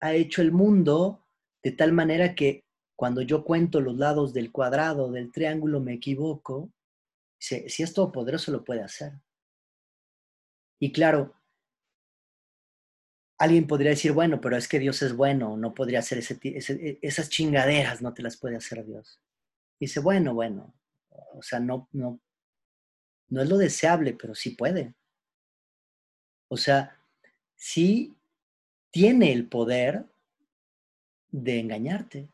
ha hecho el mundo de tal manera que cuando yo cuento los lados del cuadrado, del triángulo, me equivoco? Si, si es todopoderoso, lo puede hacer. Y claro, alguien podría decir, bueno, pero es que Dios es bueno, no podría hacer ese, e, esas chingaderas, no te las puede hacer Dios. dice, bueno, bueno, o sea, no, no, no es lo deseable, pero sí puede. O sea, sí tiene el poder de engañarte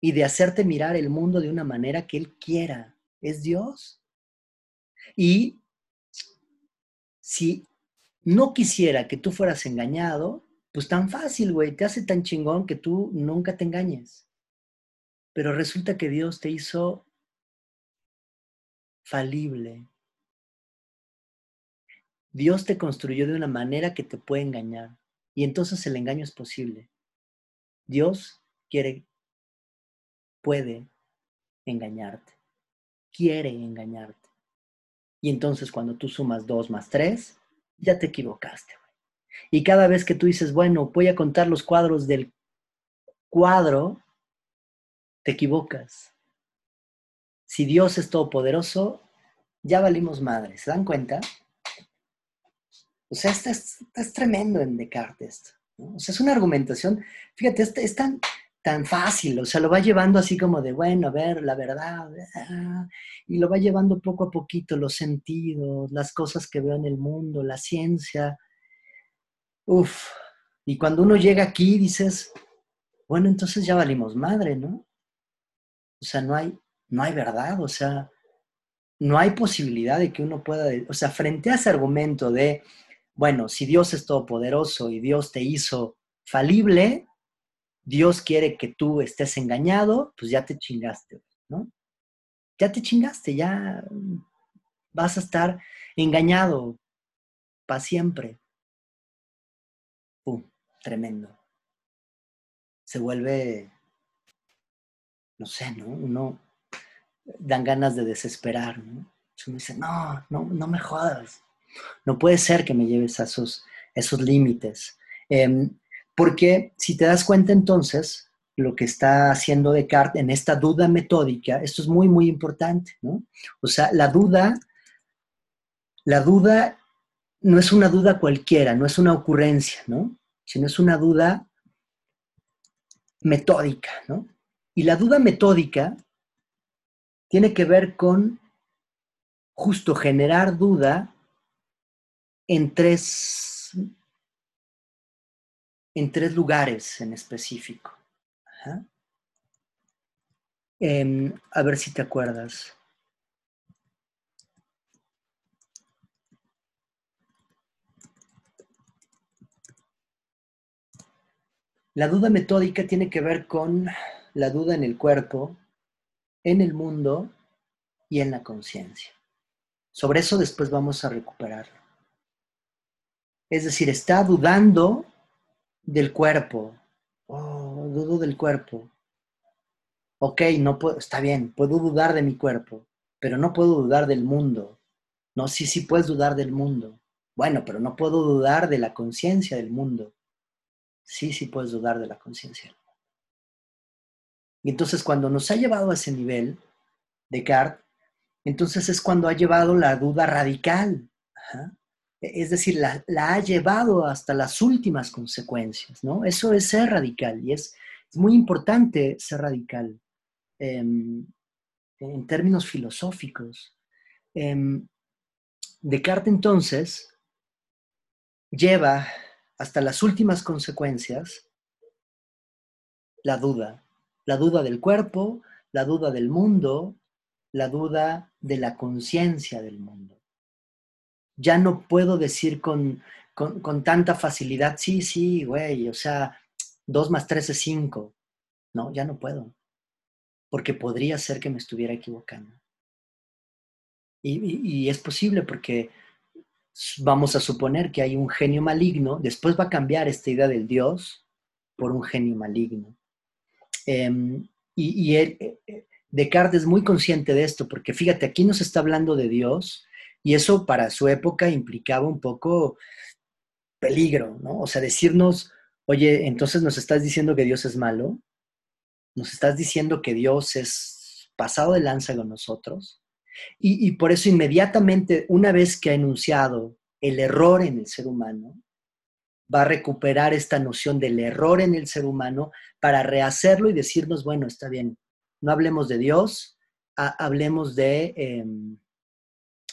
y de hacerte mirar el mundo de una manera que Él quiera. Es Dios. Y si no quisiera que tú fueras engañado, pues tan fácil, güey, te hace tan chingón que tú nunca te engañes. Pero resulta que Dios te hizo falible. Dios te construyó de una manera que te puede engañar. Y entonces el engaño es posible. Dios quiere, puede engañarte. Quiere engañarte. Y entonces cuando tú sumas dos más tres, ya te equivocaste. Y cada vez que tú dices, bueno, voy a contar los cuadros del cuadro, te equivocas. Si Dios es todopoderoso, ya valimos madre. ¿Se dan cuenta? O sea, esto es, tremendo en Descartes. O sea, es una argumentación, fíjate, es, tan, tan fácil, o sea, lo va llevando así como de, bueno, a ver, la verdad, ah, y lo va llevando poco a poquito, los sentidos, las cosas que veo en el mundo, la ciencia. Uf, y cuando uno llega aquí dices, bueno, entonces ya valimos madre, ¿no? O sea, no hay, no hay verdad, o sea, no hay posibilidad de que uno pueda, o sea, frente a ese argumento de, bueno, si Dios es todopoderoso y Dios te hizo falible, Dios quiere que tú estés engañado, pues ya te chingaste, ¿no? Ya te chingaste, ya vas a estar engañado para siempre. Pum, tremendo. Se vuelve no sé, ¿no? Uno dan ganas de desesperar, ¿no? Uno dice, no, no, no me jodas. No puede ser que me lleves a esos, esos límites. Em, porque si te das cuenta entonces, lo que está haciendo Descartes en esta duda metódica, esto es muy, muy importante, ¿no? O sea, la duda, la duda no es una duda cualquiera, no es una ocurrencia, ¿no? Sino es una duda metódica, ¿no? Y la duda metódica tiene que ver con justo generar duda en tres, en tres lugares en específico. Em, a ver si te acuerdas. La duda metódica tiene que ver con la duda en el cuerpo, en el mundo y en la conciencia. Sobre eso después vamos a recuperarlo. Es decir, está dudando del cuerpo. Oh, dudo del cuerpo. Ok, no puedo, está bien, puedo dudar de mi cuerpo, pero no puedo dudar del mundo. No, sí, sí puedes dudar del mundo. Bueno, pero no puedo dudar de la conciencia del mundo. Sí, sí puedes dudar de la conciencia. Y entonces cuando nos ha llevado a ese nivel, Descartes, entonces es cuando ha llevado la duda radical. Es decir, la, ha llevado hasta las últimas consecuencias, ¿no? Eso es ser radical y es, muy importante ser radical em, en términos filosóficos. Em, Descartes entonces lleva hasta las últimas consecuencias la duda, la duda del cuerpo, la duda del mundo, la duda de la conciencia del mundo. Ya no puedo decir con, con, tanta facilidad, sí, sí, güey, o sea, dos más tres es cinco. No, ya no puedo, porque podría ser que me estuviera equivocando. y, es posible porque vamos a suponer que hay un genio maligno, después va a cambiar esta idea del Dios por un genio maligno. Em, y, eh, eh, Descartes es muy consciente de esto, porque fíjate, aquí nos está hablando de Dios y eso para su época implicaba un poco peligro, ¿no? O sea, decirnos, oye, entonces nos estás diciendo que Dios es malo, nos estás diciendo que Dios es pasado de lanza con nosotros. Y, y por eso inmediatamente, una vez que ha enunciado el error en el ser humano, va a recuperar esta noción del error en el ser humano para rehacerlo y decirnos, bueno, está bien, no hablemos de Dios, hablemos de, em,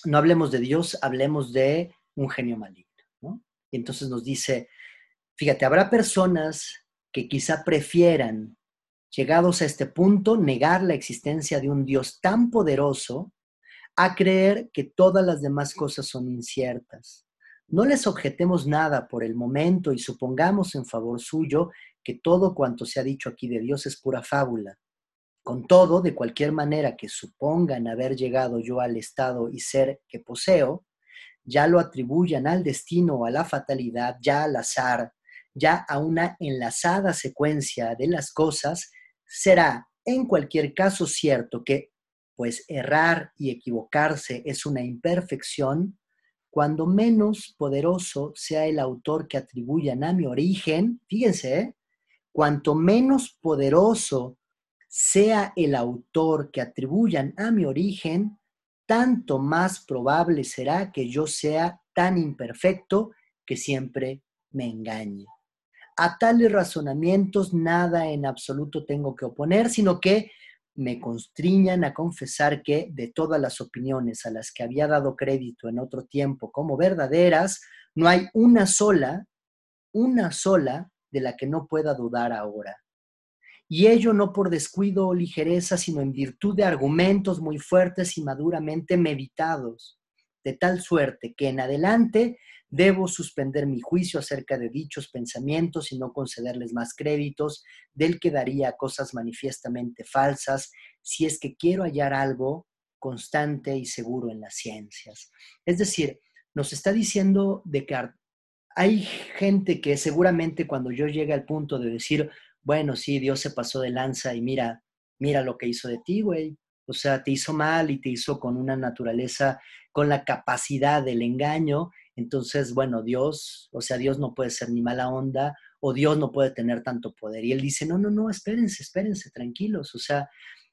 no hablemos de Dios, hablemos de un genio maligno. ¿no? Y entonces nos dice, fíjate, habrá personas que quizá prefieran, llegados a este punto, negar la existencia de un Dios tan poderoso a creer que todas las demás cosas son inciertas no les objetemos nada por el momento y supongamos en favor suyo que todo cuanto se ha dicho aquí de Dios es pura fábula. Con todo, de cualquier manera que supongan haber llegado yo al estado y ser que poseo, ya lo atribuyan al destino o a la fatalidad, ya al azar, ya a una enlazada secuencia de las cosas, será en cualquier caso cierto que, pues errar y equivocarse es una imperfección, cuando menos poderoso sea el autor que atribuyan a mi origen, fíjense, ¿eh? cuanto menos poderoso sea el autor que atribuyan a mi origen, tanto más probable será que yo sea tan imperfecto que siempre me engañe. A tales razonamientos nada en absoluto tengo que oponer, sino que me constriñan a confesar que de todas las opiniones a las que había dado crédito en otro tiempo como verdaderas, no hay una sola, una sola de la que no pueda dudar ahora y ello no por descuido o ligereza, sino en virtud de argumentos muy fuertes y maduramente meditados, de tal suerte que en adelante debo suspender mi juicio acerca de dichos pensamientos y no concederles más créditos del que daría cosas manifiestamente falsas, si es que quiero hallar algo constante y seguro en las ciencias. Es decir, nos está diciendo Descartes, hay gente que seguramente cuando yo llegue al punto de decir, bueno, sí, Dios se pasó de lanza y mira, mira lo que hizo de ti, güey. O sea, te hizo mal y te hizo con una naturaleza, con la capacidad del engaño. Entonces, bueno, Dios, o sea, Dios no puede ser ni mala onda o Dios no puede tener tanto poder. Y él dice, no, no, no, espérense, espérense, tranquilos. O sea,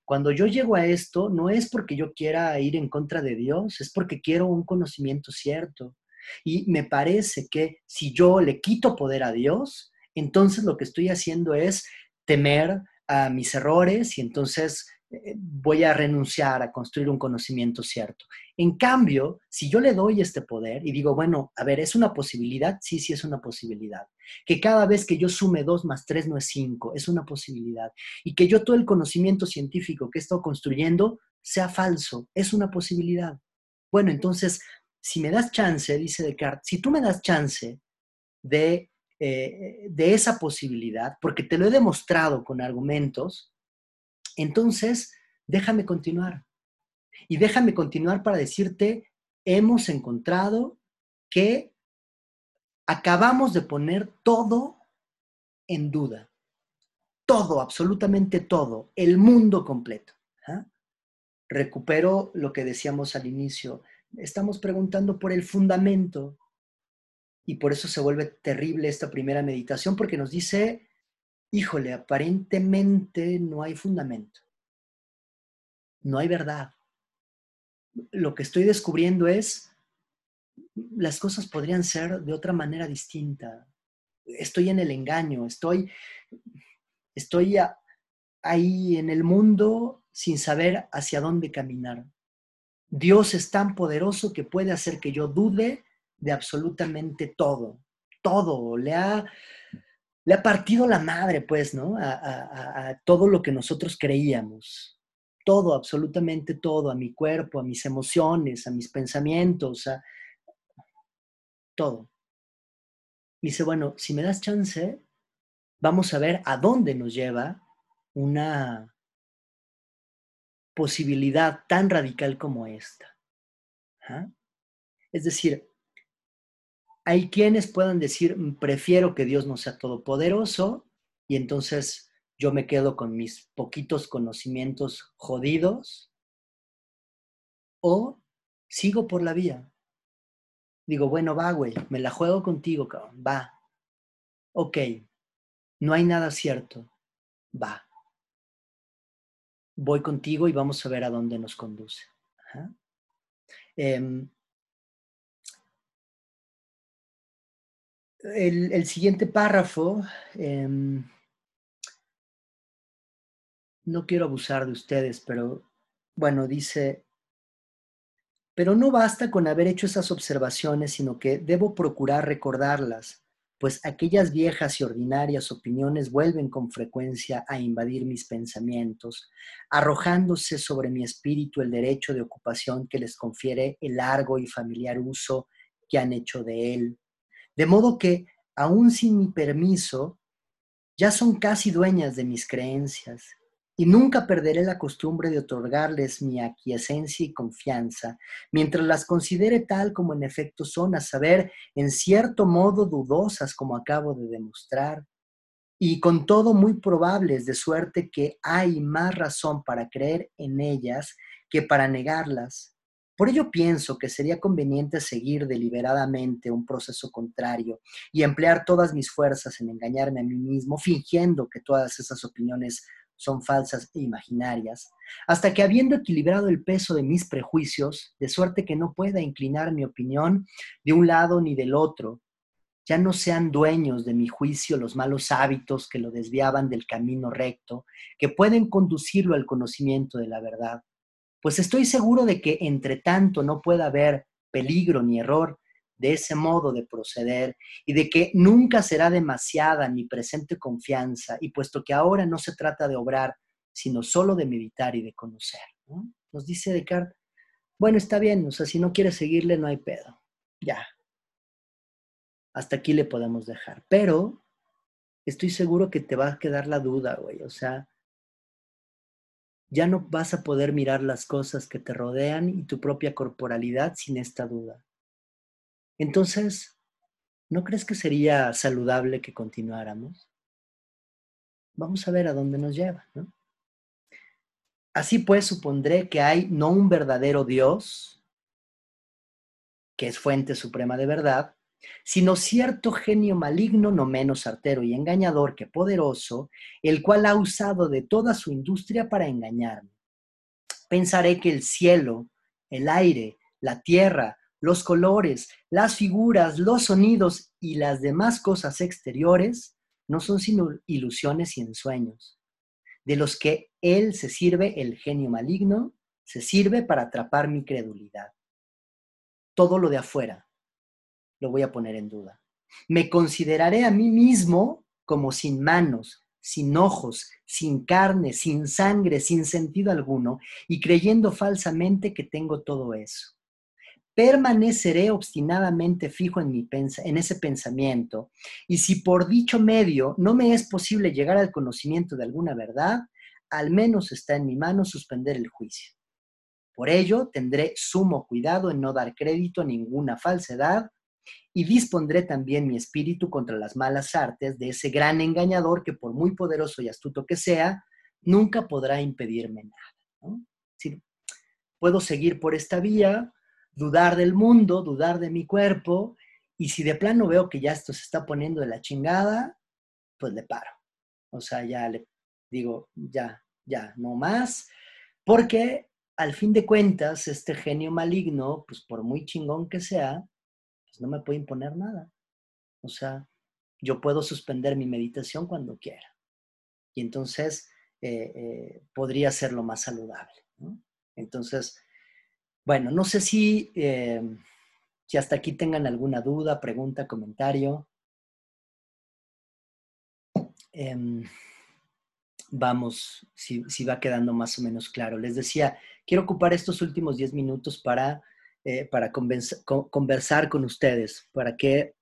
cuando yo llego a esto, no es porque yo quiera ir en contra de Dios, es porque quiero un conocimiento cierto. Y me parece que si yo le quito poder a Dios, entonces lo que estoy haciendo es temer a mis errores y entonces eh, voy a renunciar a construir un conocimiento cierto. En cambio, si yo le doy este poder y digo, bueno, a ver, ¿es una posibilidad? Sí, sí es una posibilidad. Que cada vez que yo sume 2 más 3 no es 5, es una posibilidad. Y que yo todo el conocimiento científico que he estado construyendo sea falso, es una posibilidad. Bueno, entonces, si me das chance, dice Descartes, si tú me das chance de eh, de esa posibilidad, porque te lo he demostrado con argumentos, entonces déjame continuar. Y déjame continuar para decirte, hemos encontrado que acabamos de poner todo en duda. Todo, absolutamente todo, el mundo completo. ¿ah? Recupero lo que decíamos al inicio. Estamos preguntando por el fundamento y por eso se vuelve terrible esta primera meditación, porque nos dice, híjole, aparentemente no hay fundamento, no hay verdad. Lo que estoy descubriendo es, las cosas podrían ser de otra manera distinta. Estoy en el engaño, estoy, estoy ahí en el mundo sin saber hacia dónde caminar. Dios es tan poderoso que puede hacer que yo dude de absolutamente todo, todo, le ha, le ha partido la madre, pues, ¿no? A, todo lo que nosotros creíamos, todo, absolutamente todo, a mi cuerpo, a mis emociones, a mis pensamientos, a todo. dice, bueno, si me das chance, vamos a ver a dónde nos lleva una posibilidad tan radical como esta. ¿Ah? Es decir, hay quienes puedan decir, mm, prefiero que Dios no sea todopoderoso y entonces yo me quedo con mis poquitos conocimientos jodidos o sigo por la vía. Digo, bueno, va, güey, me la juego contigo, cabrón, va. Ok, no hay nada cierto, va. Voy contigo y vamos a ver a dónde nos conduce. Em, el, siguiente párrafo, em, no quiero abusar de ustedes, pero bueno, dice, pero no basta con haber hecho esas observaciones, sino que debo procurar recordarlas, pues aquellas viejas y ordinarias opiniones vuelven con frecuencia a invadir mis pensamientos, arrojándose sobre mi espíritu el derecho de ocupación que les confiere el largo y familiar uso que han hecho de él de modo que, aún sin mi permiso, ya son casi dueñas de mis creencias y nunca perderé la costumbre de otorgarles mi aquiescencia y confianza, mientras las considere tal como en efecto son, a saber, en cierto modo dudosas como acabo de demostrar, y con todo muy probables, de suerte que hay más razón para creer en ellas que para negarlas. Por ello pienso que sería conveniente seguir deliberadamente un proceso contrario y emplear todas mis fuerzas en engañarme a mí mismo, fingiendo que todas esas opiniones son falsas e imaginarias, hasta que habiendo equilibrado el peso de mis prejuicios, de suerte que no pueda inclinar mi opinión de un lado ni del otro, ya no sean dueños de mi juicio los malos hábitos que lo desviaban del camino recto, que pueden conducirlo al conocimiento de la verdad. Pues estoy seguro de que entre tanto no pueda haber peligro ni error, de ese modo de proceder y de que nunca será demasiada mi presente confianza y puesto que ahora no se trata de obrar, sino solo de meditar y de conocer. Nos dice Descartes, bueno, está bien, o sea, si no quieres seguirle, no hay pedo, ya. Hasta aquí le podemos dejar, pero estoy seguro que te va a quedar la duda, güey, o sea, ya no vas a poder mirar las cosas que te rodean y tu propia corporalidad sin esta duda. Entonces, ¿no crees que sería saludable que continuáramos? Vamos a ver a dónde nos lleva, ¿no? Así pues, supondré que hay no un verdadero Dios, que es fuente suprema de verdad, sino cierto genio maligno, no menos artero y engañador que poderoso, el cual ha usado de toda su industria para engañarme. Pensaré que el cielo, el aire, la tierra, los colores, las figuras, los sonidos y las demás cosas exteriores no son sino ilusiones y ensueños, de los que él se sirve el genio maligno, se sirve para atrapar mi credulidad. Todo lo de afuera lo voy a poner en duda. Me consideraré a mí mismo como sin manos, sin ojos, sin carne, sin sangre, sin sentido alguno, y creyendo falsamente que tengo todo eso permaneceré obstinadamente fijo en, mi en ese pensamiento, y si por dicho medio no me es posible llegar al conocimiento de alguna verdad, al menos está en mi mano suspender el juicio. Por ello, tendré sumo cuidado en no dar crédito a ninguna falsedad y dispondré también mi espíritu contra las malas artes de ese gran engañador que por muy poderoso y astuto que sea, nunca podrá impedirme nada. puedo seguir por esta vía, dudar del mundo, dudar de mi cuerpo, y si de plano veo que ya esto se está poniendo de la chingada, pues le paro. O sea, ya le digo, ya, ya, no más, porque al fin de cuentas, este genio maligno, pues por muy chingón que sea, pues no me puede imponer nada. O sea, yo puedo suspender mi meditación cuando quiera. Y entonces eh, eh, podría ser lo más saludable. Entonces, bueno, no sé si, eh, si hasta aquí tengan alguna duda, pregunta, comentario. Em, vamos, si, va quedando más o menos claro. Les decía, quiero ocupar estos últimos 10 minutos para, eh, para conversar con ustedes, para que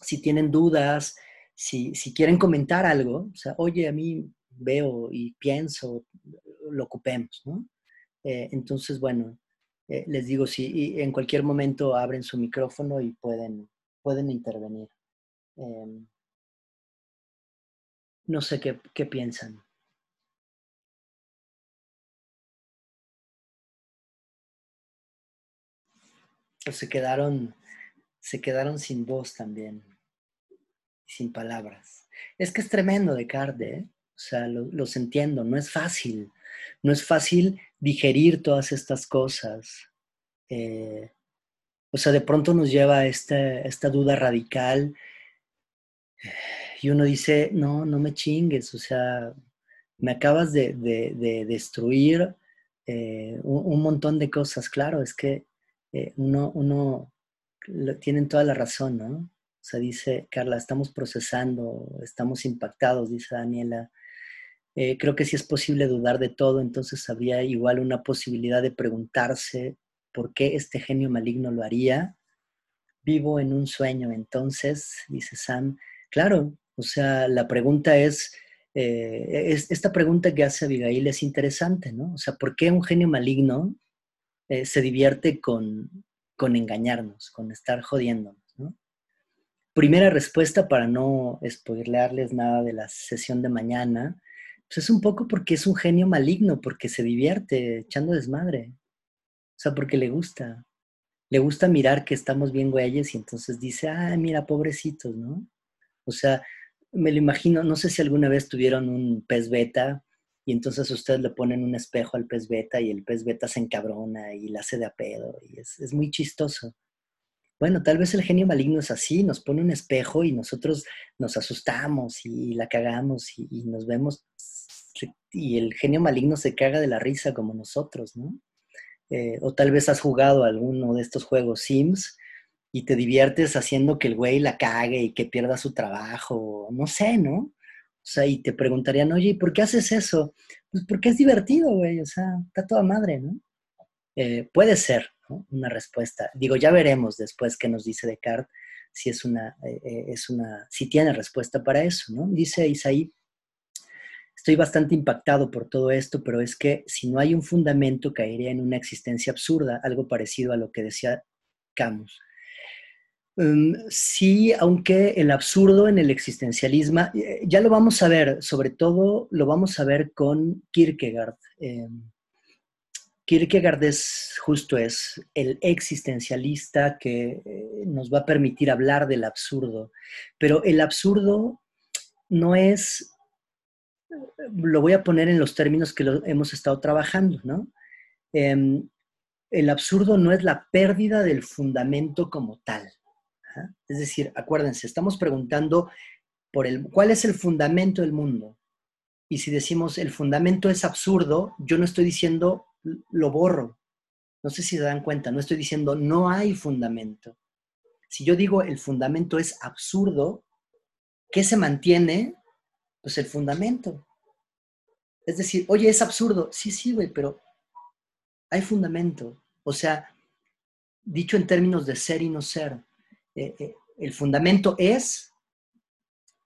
si tienen dudas, si, si, quieren comentar algo, o sea, oye, a mí veo y pienso, lo ocupemos, ¿no? Eh, entonces, bueno, eh, les digo, si en cualquier momento abren su micrófono y pueden, pueden intervenir. Em, no sé qué, qué piensan. O se quedaron, se quedaron sin voz también, sin palabras. Es que es tremendo de ¿eh? O sea, los entiendo, no es fácil. No es fácil digerir todas estas cosas. Eh, o sea, de pronto nos lleva a esta, duda radical y uno dice, no, no me chingues, o sea, me acabas de, destruir eh, un, montón de cosas. Claro, es que eh, uno, uno, tienen toda la razón, ¿no? O sea, dice Carla, estamos procesando, estamos impactados, dice Daniela. Eh, creo que si es posible dudar de todo, entonces habría igual una posibilidad de preguntarse por qué este genio maligno lo haría. Vivo en un sueño, entonces, dice Sam. Claro, o sea, la pregunta es, eh, esta pregunta que hace Abigail es interesante, ¿no? O sea, ¿por qué un genio maligno eh, se divierte con, con engañarnos, con estar jodiéndonos? ¿no? Primera respuesta para no spoilearles nada de la sesión de mañana, pues es un poco porque es un genio maligno, porque se divierte echando desmadre. O sea, porque le gusta. Le gusta mirar que estamos bien güeyes y entonces dice, ah, mira, pobrecitos, ¿no? O sea, me lo imagino, no sé si alguna vez tuvieron un pez beta y entonces ustedes le ponen un espejo al pez beta y el pez beta se encabrona y la hace de a pedo y es, muy chistoso. Bueno, tal vez el genio maligno es así, nos pone un espejo y nosotros nos asustamos y la cagamos y, nos vemos y el genio maligno se caga de la risa como nosotros, ¿no? Eh, o tal vez has jugado alguno de estos juegos Sims y te diviertes haciendo que el güey la cague y que pierda su trabajo, no sé, ¿no? O sea, y te preguntarían, oye, ¿por qué haces eso? Pues porque es divertido, güey, o sea, está toda madre, ¿no? Eh, puede ser una respuesta. Digo, ya veremos después qué nos dice Descartes si es una, eh, eh, es una, si tiene respuesta para eso, ¿no? Dice Isaí, estoy bastante impactado por todo esto, pero es que si no hay un fundamento caería en una existencia absurda, algo parecido a lo que decía Camus. Em, sí, aunque el absurdo en el existencialismo, eh, ya lo vamos a ver, sobre todo lo vamos a ver con Kierkegaard. Em, Kierkegaard es justo es el existencialista que eh, nos va a permitir hablar del absurdo, pero el absurdo no es, lo voy a poner en los términos que hemos estado trabajando, ¿no? Em, el absurdo no es la pérdida del fundamento como tal. Es decir, acuérdense, estamos preguntando por el, cuál es el fundamento del mundo. Y si decimos el fundamento es absurdo, yo no estoy diciendo lo borro. No sé si se dan cuenta, no estoy diciendo no hay fundamento. Si yo digo el fundamento es absurdo, ¿qué se mantiene? Pues el fundamento. Es decir, oye, es absurdo. Sí, sí, güey, pero hay fundamento. O sea, dicho en términos de ser y no ser, eh, eh, el fundamento es,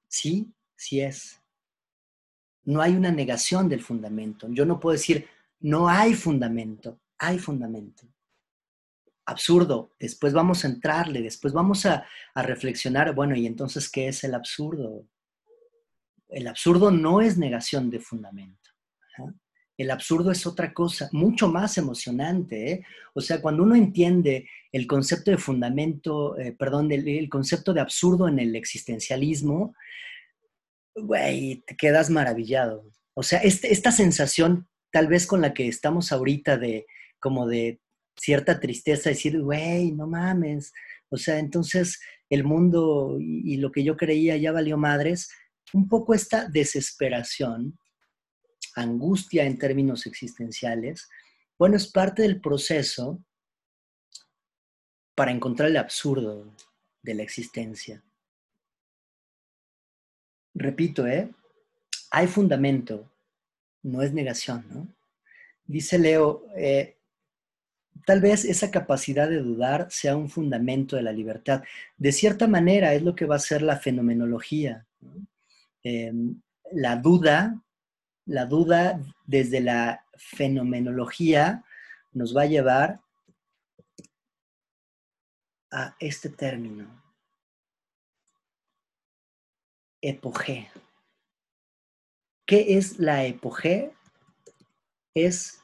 sí, sí es. No hay una negación del fundamento. Yo no puedo decir, no hay fundamento, hay fundamento. Absurdo. Después vamos a entrarle, después vamos a, a reflexionar, bueno, ¿y entonces qué es el absurdo? El absurdo no es negación de fundamento. El absurdo es otra cosa, mucho más emocionante. ¿eh? O sea, cuando uno entiende el concepto de fundamento, eh, perdón, el, concepto de absurdo en el existencialismo, güey, te quedas maravillado. O sea, este, esta sensación, tal vez con la que estamos ahorita de como de cierta tristeza, decir, güey, no mames. O sea, entonces el mundo y lo que yo creía ya valió madres, un poco esta desesperación angustia en términos existenciales, bueno, es parte del proceso para encontrar el absurdo de la existencia. Repito, ¿eh? Hay fundamento, no es negación, ¿no? Dice Leo, eh, tal vez esa capacidad de dudar sea un fundamento de la libertad. De cierta manera es lo que va a ser la fenomenología. Em, la duda la duda desde la fenomenología nos va a llevar a este término, epogé. ¿Qué es la epogé? Es,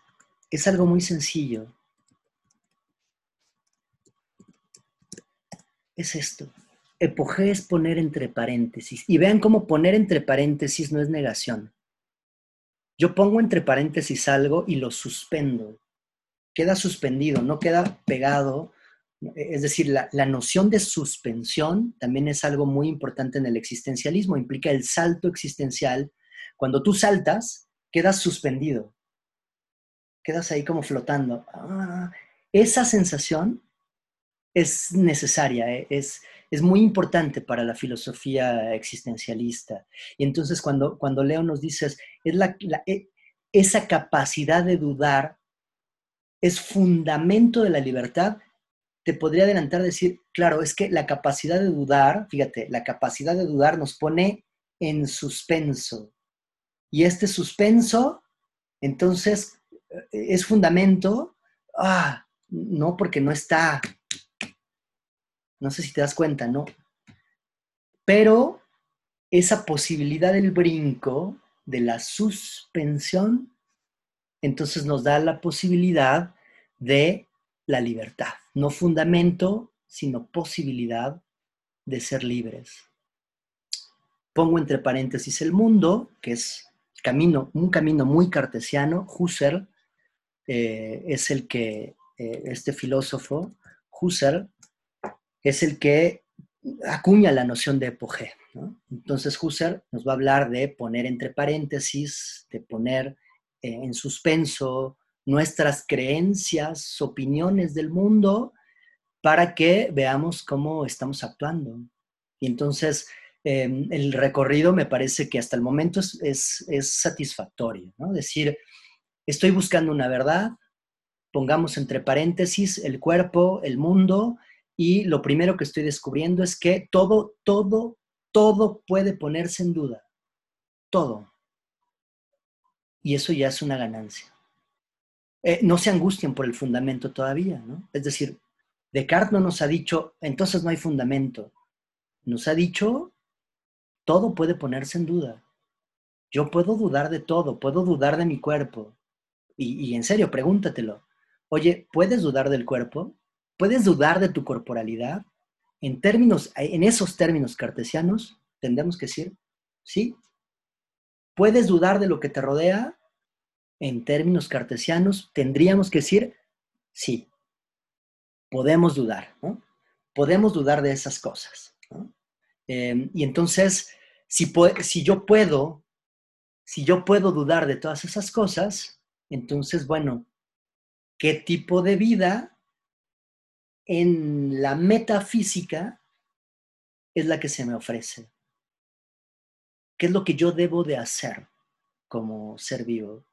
es algo muy sencillo. Es esto. Epogé es poner entre paréntesis. Y vean cómo poner entre paréntesis no es negación. Yo pongo entre paréntesis algo y lo suspendo. Queda suspendido, no queda pegado. Es decir, la, noción de suspensión también es algo muy importante en el existencialismo. Implica el salto existencial. Cuando tú saltas, quedas suspendido. Quedas ahí como flotando. Ah, esa sensación es necesaria, eh, es, es muy importante para la filosofía existencialista. Y entonces cuando, cuando Leo nos dice, es e, esa capacidad de dudar es fundamento de la libertad, te podría adelantar decir, claro, es que la capacidad de dudar, fíjate, la capacidad de dudar nos pone en suspenso. y este suspenso, entonces eh, es fundamento, ah, no porque no está, no sé si te das cuenta, ¿no? Pero esa posibilidad del brinco, de la suspensión, entonces nos da la posibilidad de la libertad, no fundamento, sino posibilidad de ser libres. Pongo entre paréntesis el mundo, que es camino, un camino muy cartesiano. Husserl eh, es el que, eh, este filósofo, Husserl, es el que acuña la noción de epogé. Entonces Husserl nos va a hablar de poner entre paréntesis, de poner eh, en suspenso nuestras creencias, opiniones del mundo, para que veamos cómo estamos actuando. Y entonces em, el recorrido me parece que hasta el momento es, satisfactorio. Decir, estoy buscando una verdad, pongamos entre paréntesis el cuerpo, el mundo, y lo primero que estoy descubriendo es que todo, todo, todo puede ponerse en duda. Todo. Y eso ya es una ganancia. Eh, no se angustien por el fundamento todavía, ¿no? Es decir, Descartes no nos ha dicho, entonces no hay fundamento. Nos ha dicho, todo puede ponerse en duda. Yo puedo dudar de todo, puedo dudar de mi cuerpo. Y, y en serio, pregúntatelo. Oye, ¿puedes dudar del cuerpo? ¿Puedes dudar de tu corporalidad? En términos, en esos términos cartesianos, tendremos que decir, sí. ¿Puedes dudar de lo que te rodea? En términos cartesianos, tendríamos que decir, sí podemos dudar, ¿no? Podemos dudar de esas cosas. Em, y entonces, si, si yo puedo, si yo puedo dudar de todas esas cosas, entonces, bueno, ¿qué tipo de vida en la metafísica es la que se me ofrece? ¿Qué es lo que yo debo de hacer como ser vivo?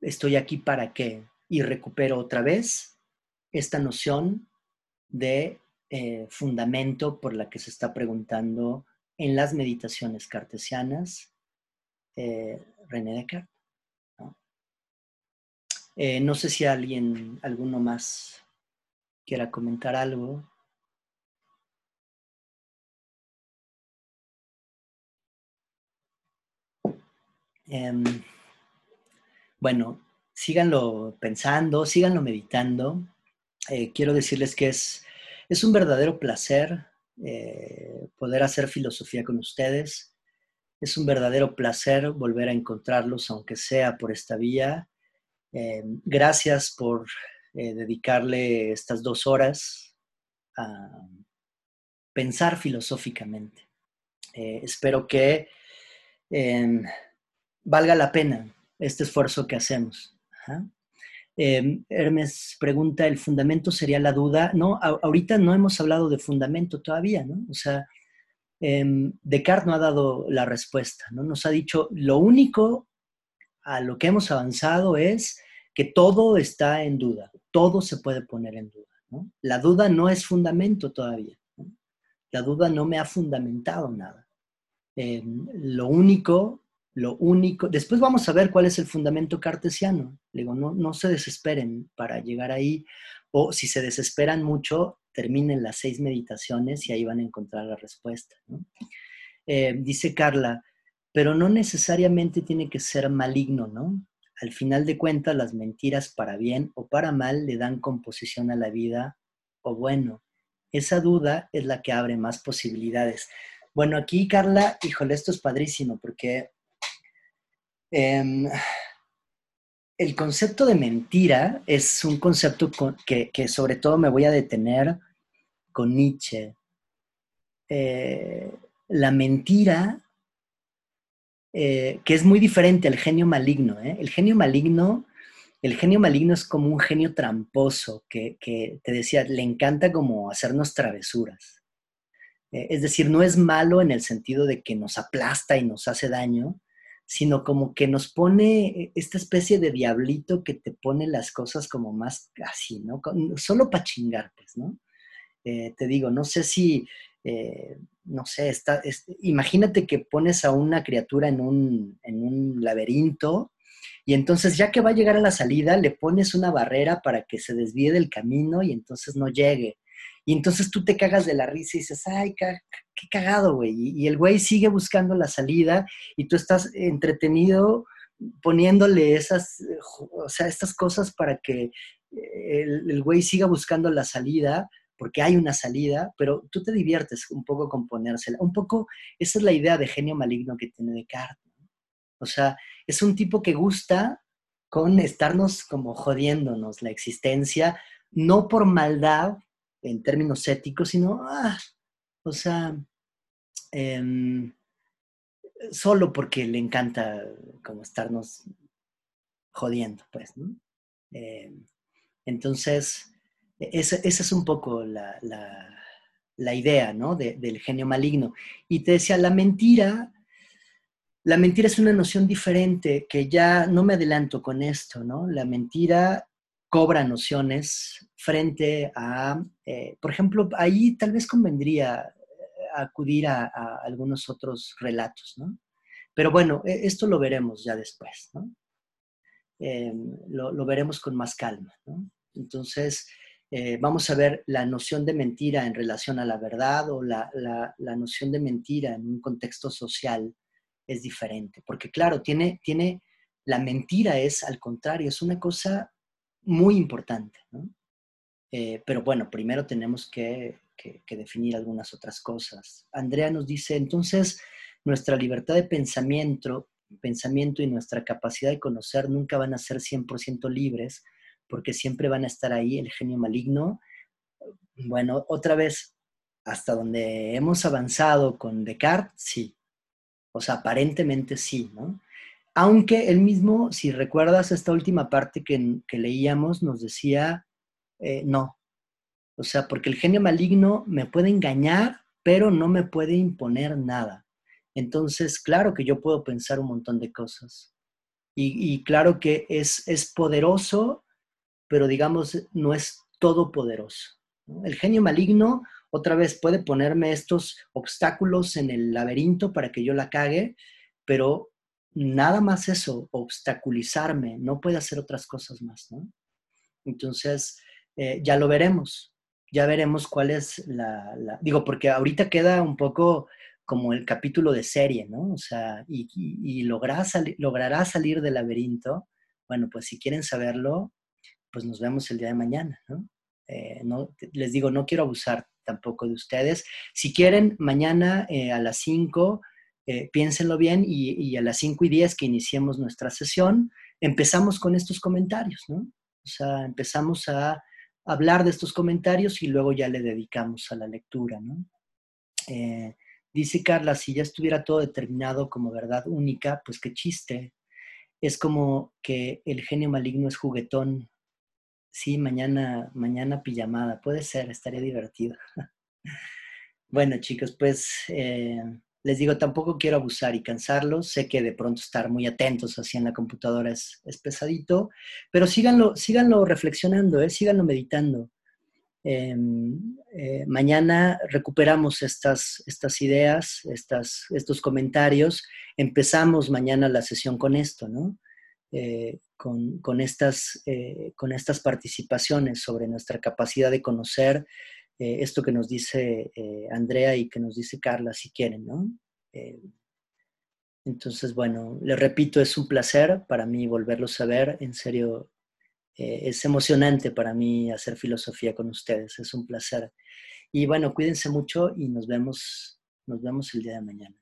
¿Estoy aquí para qué? Y recupero otra vez esta noción de eh, fundamento por la que se está preguntando en las meditaciones cartesianas eh, René Descartes. Eh, no sé si alguien, alguno más quiera comentar algo. Em, bueno, síganlo pensando, síganlo meditando. Eh, quiero decirles que es, es un verdadero placer eh, poder hacer filosofía con ustedes. Es un verdadero placer volver a encontrarlos, aunque sea por esta vía. Eh, gracias por dedicarle estas dos horas a pensar filosóficamente. espero que valga la pena este esfuerzo que hacemos. Em, Hermes pregunta, ¿el fundamento sería la duda? No, ahorita no hemos hablado de fundamento todavía, ¿no? O sea, eh, Descartes no ha dado la respuesta, ¿no? Nos ha dicho, lo único a lo que hemos avanzado es que todo está en duda, todo se puede poner en duda, ¿no? La duda no es fundamento todavía, La duda no me ha fundamentado nada. Em, lo único lo único, después vamos a ver cuál es el fundamento cartesiano. Le digo, no, no se desesperen para llegar ahí, o si se desesperan mucho, terminen las seis meditaciones y ahí van a encontrar la respuesta. Eh, dice Carla, pero no necesariamente tiene que ser maligno, ¿no? Al final de cuentas, las mentiras para bien o para mal le dan composición a la vida, o bueno, esa duda es la que abre más posibilidades. Bueno, aquí, Carla, híjole, esto es padrísimo, porque Em, el concepto de mentira es un concepto que, sobre todo me voy a detener con Nietzsche. Eh, la mentira, eh, que es muy diferente al genio maligno. ¿eh? El genio maligno, el genio maligno es como un genio tramposo que, que te decía, le encanta como hacernos travesuras. es decir, no es malo en el sentido de que nos aplasta y nos hace daño, sino como que nos pone esta especie de diablito que te pone las cosas como más así, ¿no? Solo para chingar, pues, ¿no? Eh, te digo, no sé si eh, no sé, está, imagínate que pones a una criatura en un, en un laberinto y entonces ya que va a llegar a la salida, le pones una barrera para que se desvíe del camino y entonces no llegue. Y entonces tú te cagas de la risa y dices, ay, qué, cagado, güey. Y, el güey sigue buscando la salida y tú estás entretenido poniéndole esas, o sea, estas cosas para que el, güey siga buscando la salida, porque hay una salida, pero tú te diviertes un poco con ponérsela. Un poco, esa es la idea de genio maligno que tiene Descartes. O sea, es un tipo que gusta con estarnos como jodiéndonos la existencia, no por maldad, en términos éticos, sino, ah, o sea, em, solo porque le encanta como estarnos jodiendo, pues, ¿no? Em, entonces, esa, es un poco la, idea, ¿no? del genio maligno. Y te decía, la mentira, la mentira es una noción diferente, que ya no me adelanto con esto, ¿no? La mentira cobra nociones frente a, eh, por ejemplo, ahí tal vez convendría eh, acudir a, algunos otros relatos, ¿no? Pero bueno, e, esto lo veremos ya después, ¿no? Eh, lo, veremos con más calma. Entonces, vamos a ver la noción de mentira en relación a la verdad o la, la, noción de mentira en un contexto social es diferente, porque claro, tiene, tiene, la mentira es al contrario, es una cosa muy importante. Eh, pero bueno, primero tenemos que, definir algunas otras cosas. Andrea nos dice, entonces, nuestra libertad de pensamiento, pensamiento y nuestra capacidad de conocer nunca van a ser 100% libres, porque siempre van a estar ahí el genio maligno. Bueno, otra vez, hasta donde hemos avanzado con Descartes, sí. O sea, aparentemente sí, ¿no? Aunque él mismo, si recuerdas esta última parte que, leíamos, nos decía, eh, no. O sea, porque el genio maligno me puede engañar, pero no me puede imponer nada. Entonces, claro que yo puedo pensar un montón de cosas. Y, claro que es, es poderoso, pero digamos, no es todopoderoso. El genio maligno, otra vez, puede ponerme estos obstáculos en el laberinto para que yo la cague, pero nada más eso, obstaculizarme, no puede hacer otras cosas más. Entonces, eh, ya lo veremos, ya veremos cuál es la, digo, porque ahorita queda un poco como el capítulo de serie, ¿no? O sea, y, y, logrará, salir del laberinto. Bueno, pues si quieren saberlo, pues nos vemos el día de mañana, ¿no? Eh, no les digo, no quiero abusar tampoco de ustedes. Si quieren, mañana eh, a las 5 eh, piénsenlo bien y, a las 5 y 10 que iniciemos nuestra sesión, empezamos con estos comentarios, ¿no? O sea, empezamos a hablar de estos comentarios y luego ya le dedicamos a la lectura, ¿no? Dice Carla, si ya estuviera todo determinado como verdad única, pues qué chiste. Es como que el genio maligno es juguetón. Sí, mañana, mañana pijamada. Puede ser, estaría divertido. bueno, chicos, pues eh, les digo, tampoco quiero abusar y cansarlos. Sé que de pronto estar muy atentos así en la computadora es, pesadito, pero síganlo, síganlo reflexionando, ¿eh? síganlo meditando. Em, eh, mañana recuperamos estas, estas ideas, estas, estos comentarios. Empezamos mañana la sesión con esto, ¿no? Eh, con, con, estas, eh, con estas participaciones sobre nuestra capacidad de conocer eh, esto que nos dice eh, Andrea y que nos dice Carla, si quieren, ¿no? Entonces, bueno, les repito, es un placer para mí volverlos a ver, en serio, es emocionante para mí hacer filosofía con ustedes, es un placer. Y bueno, cuídense mucho y nos vemos, nos vemos el día de mañana.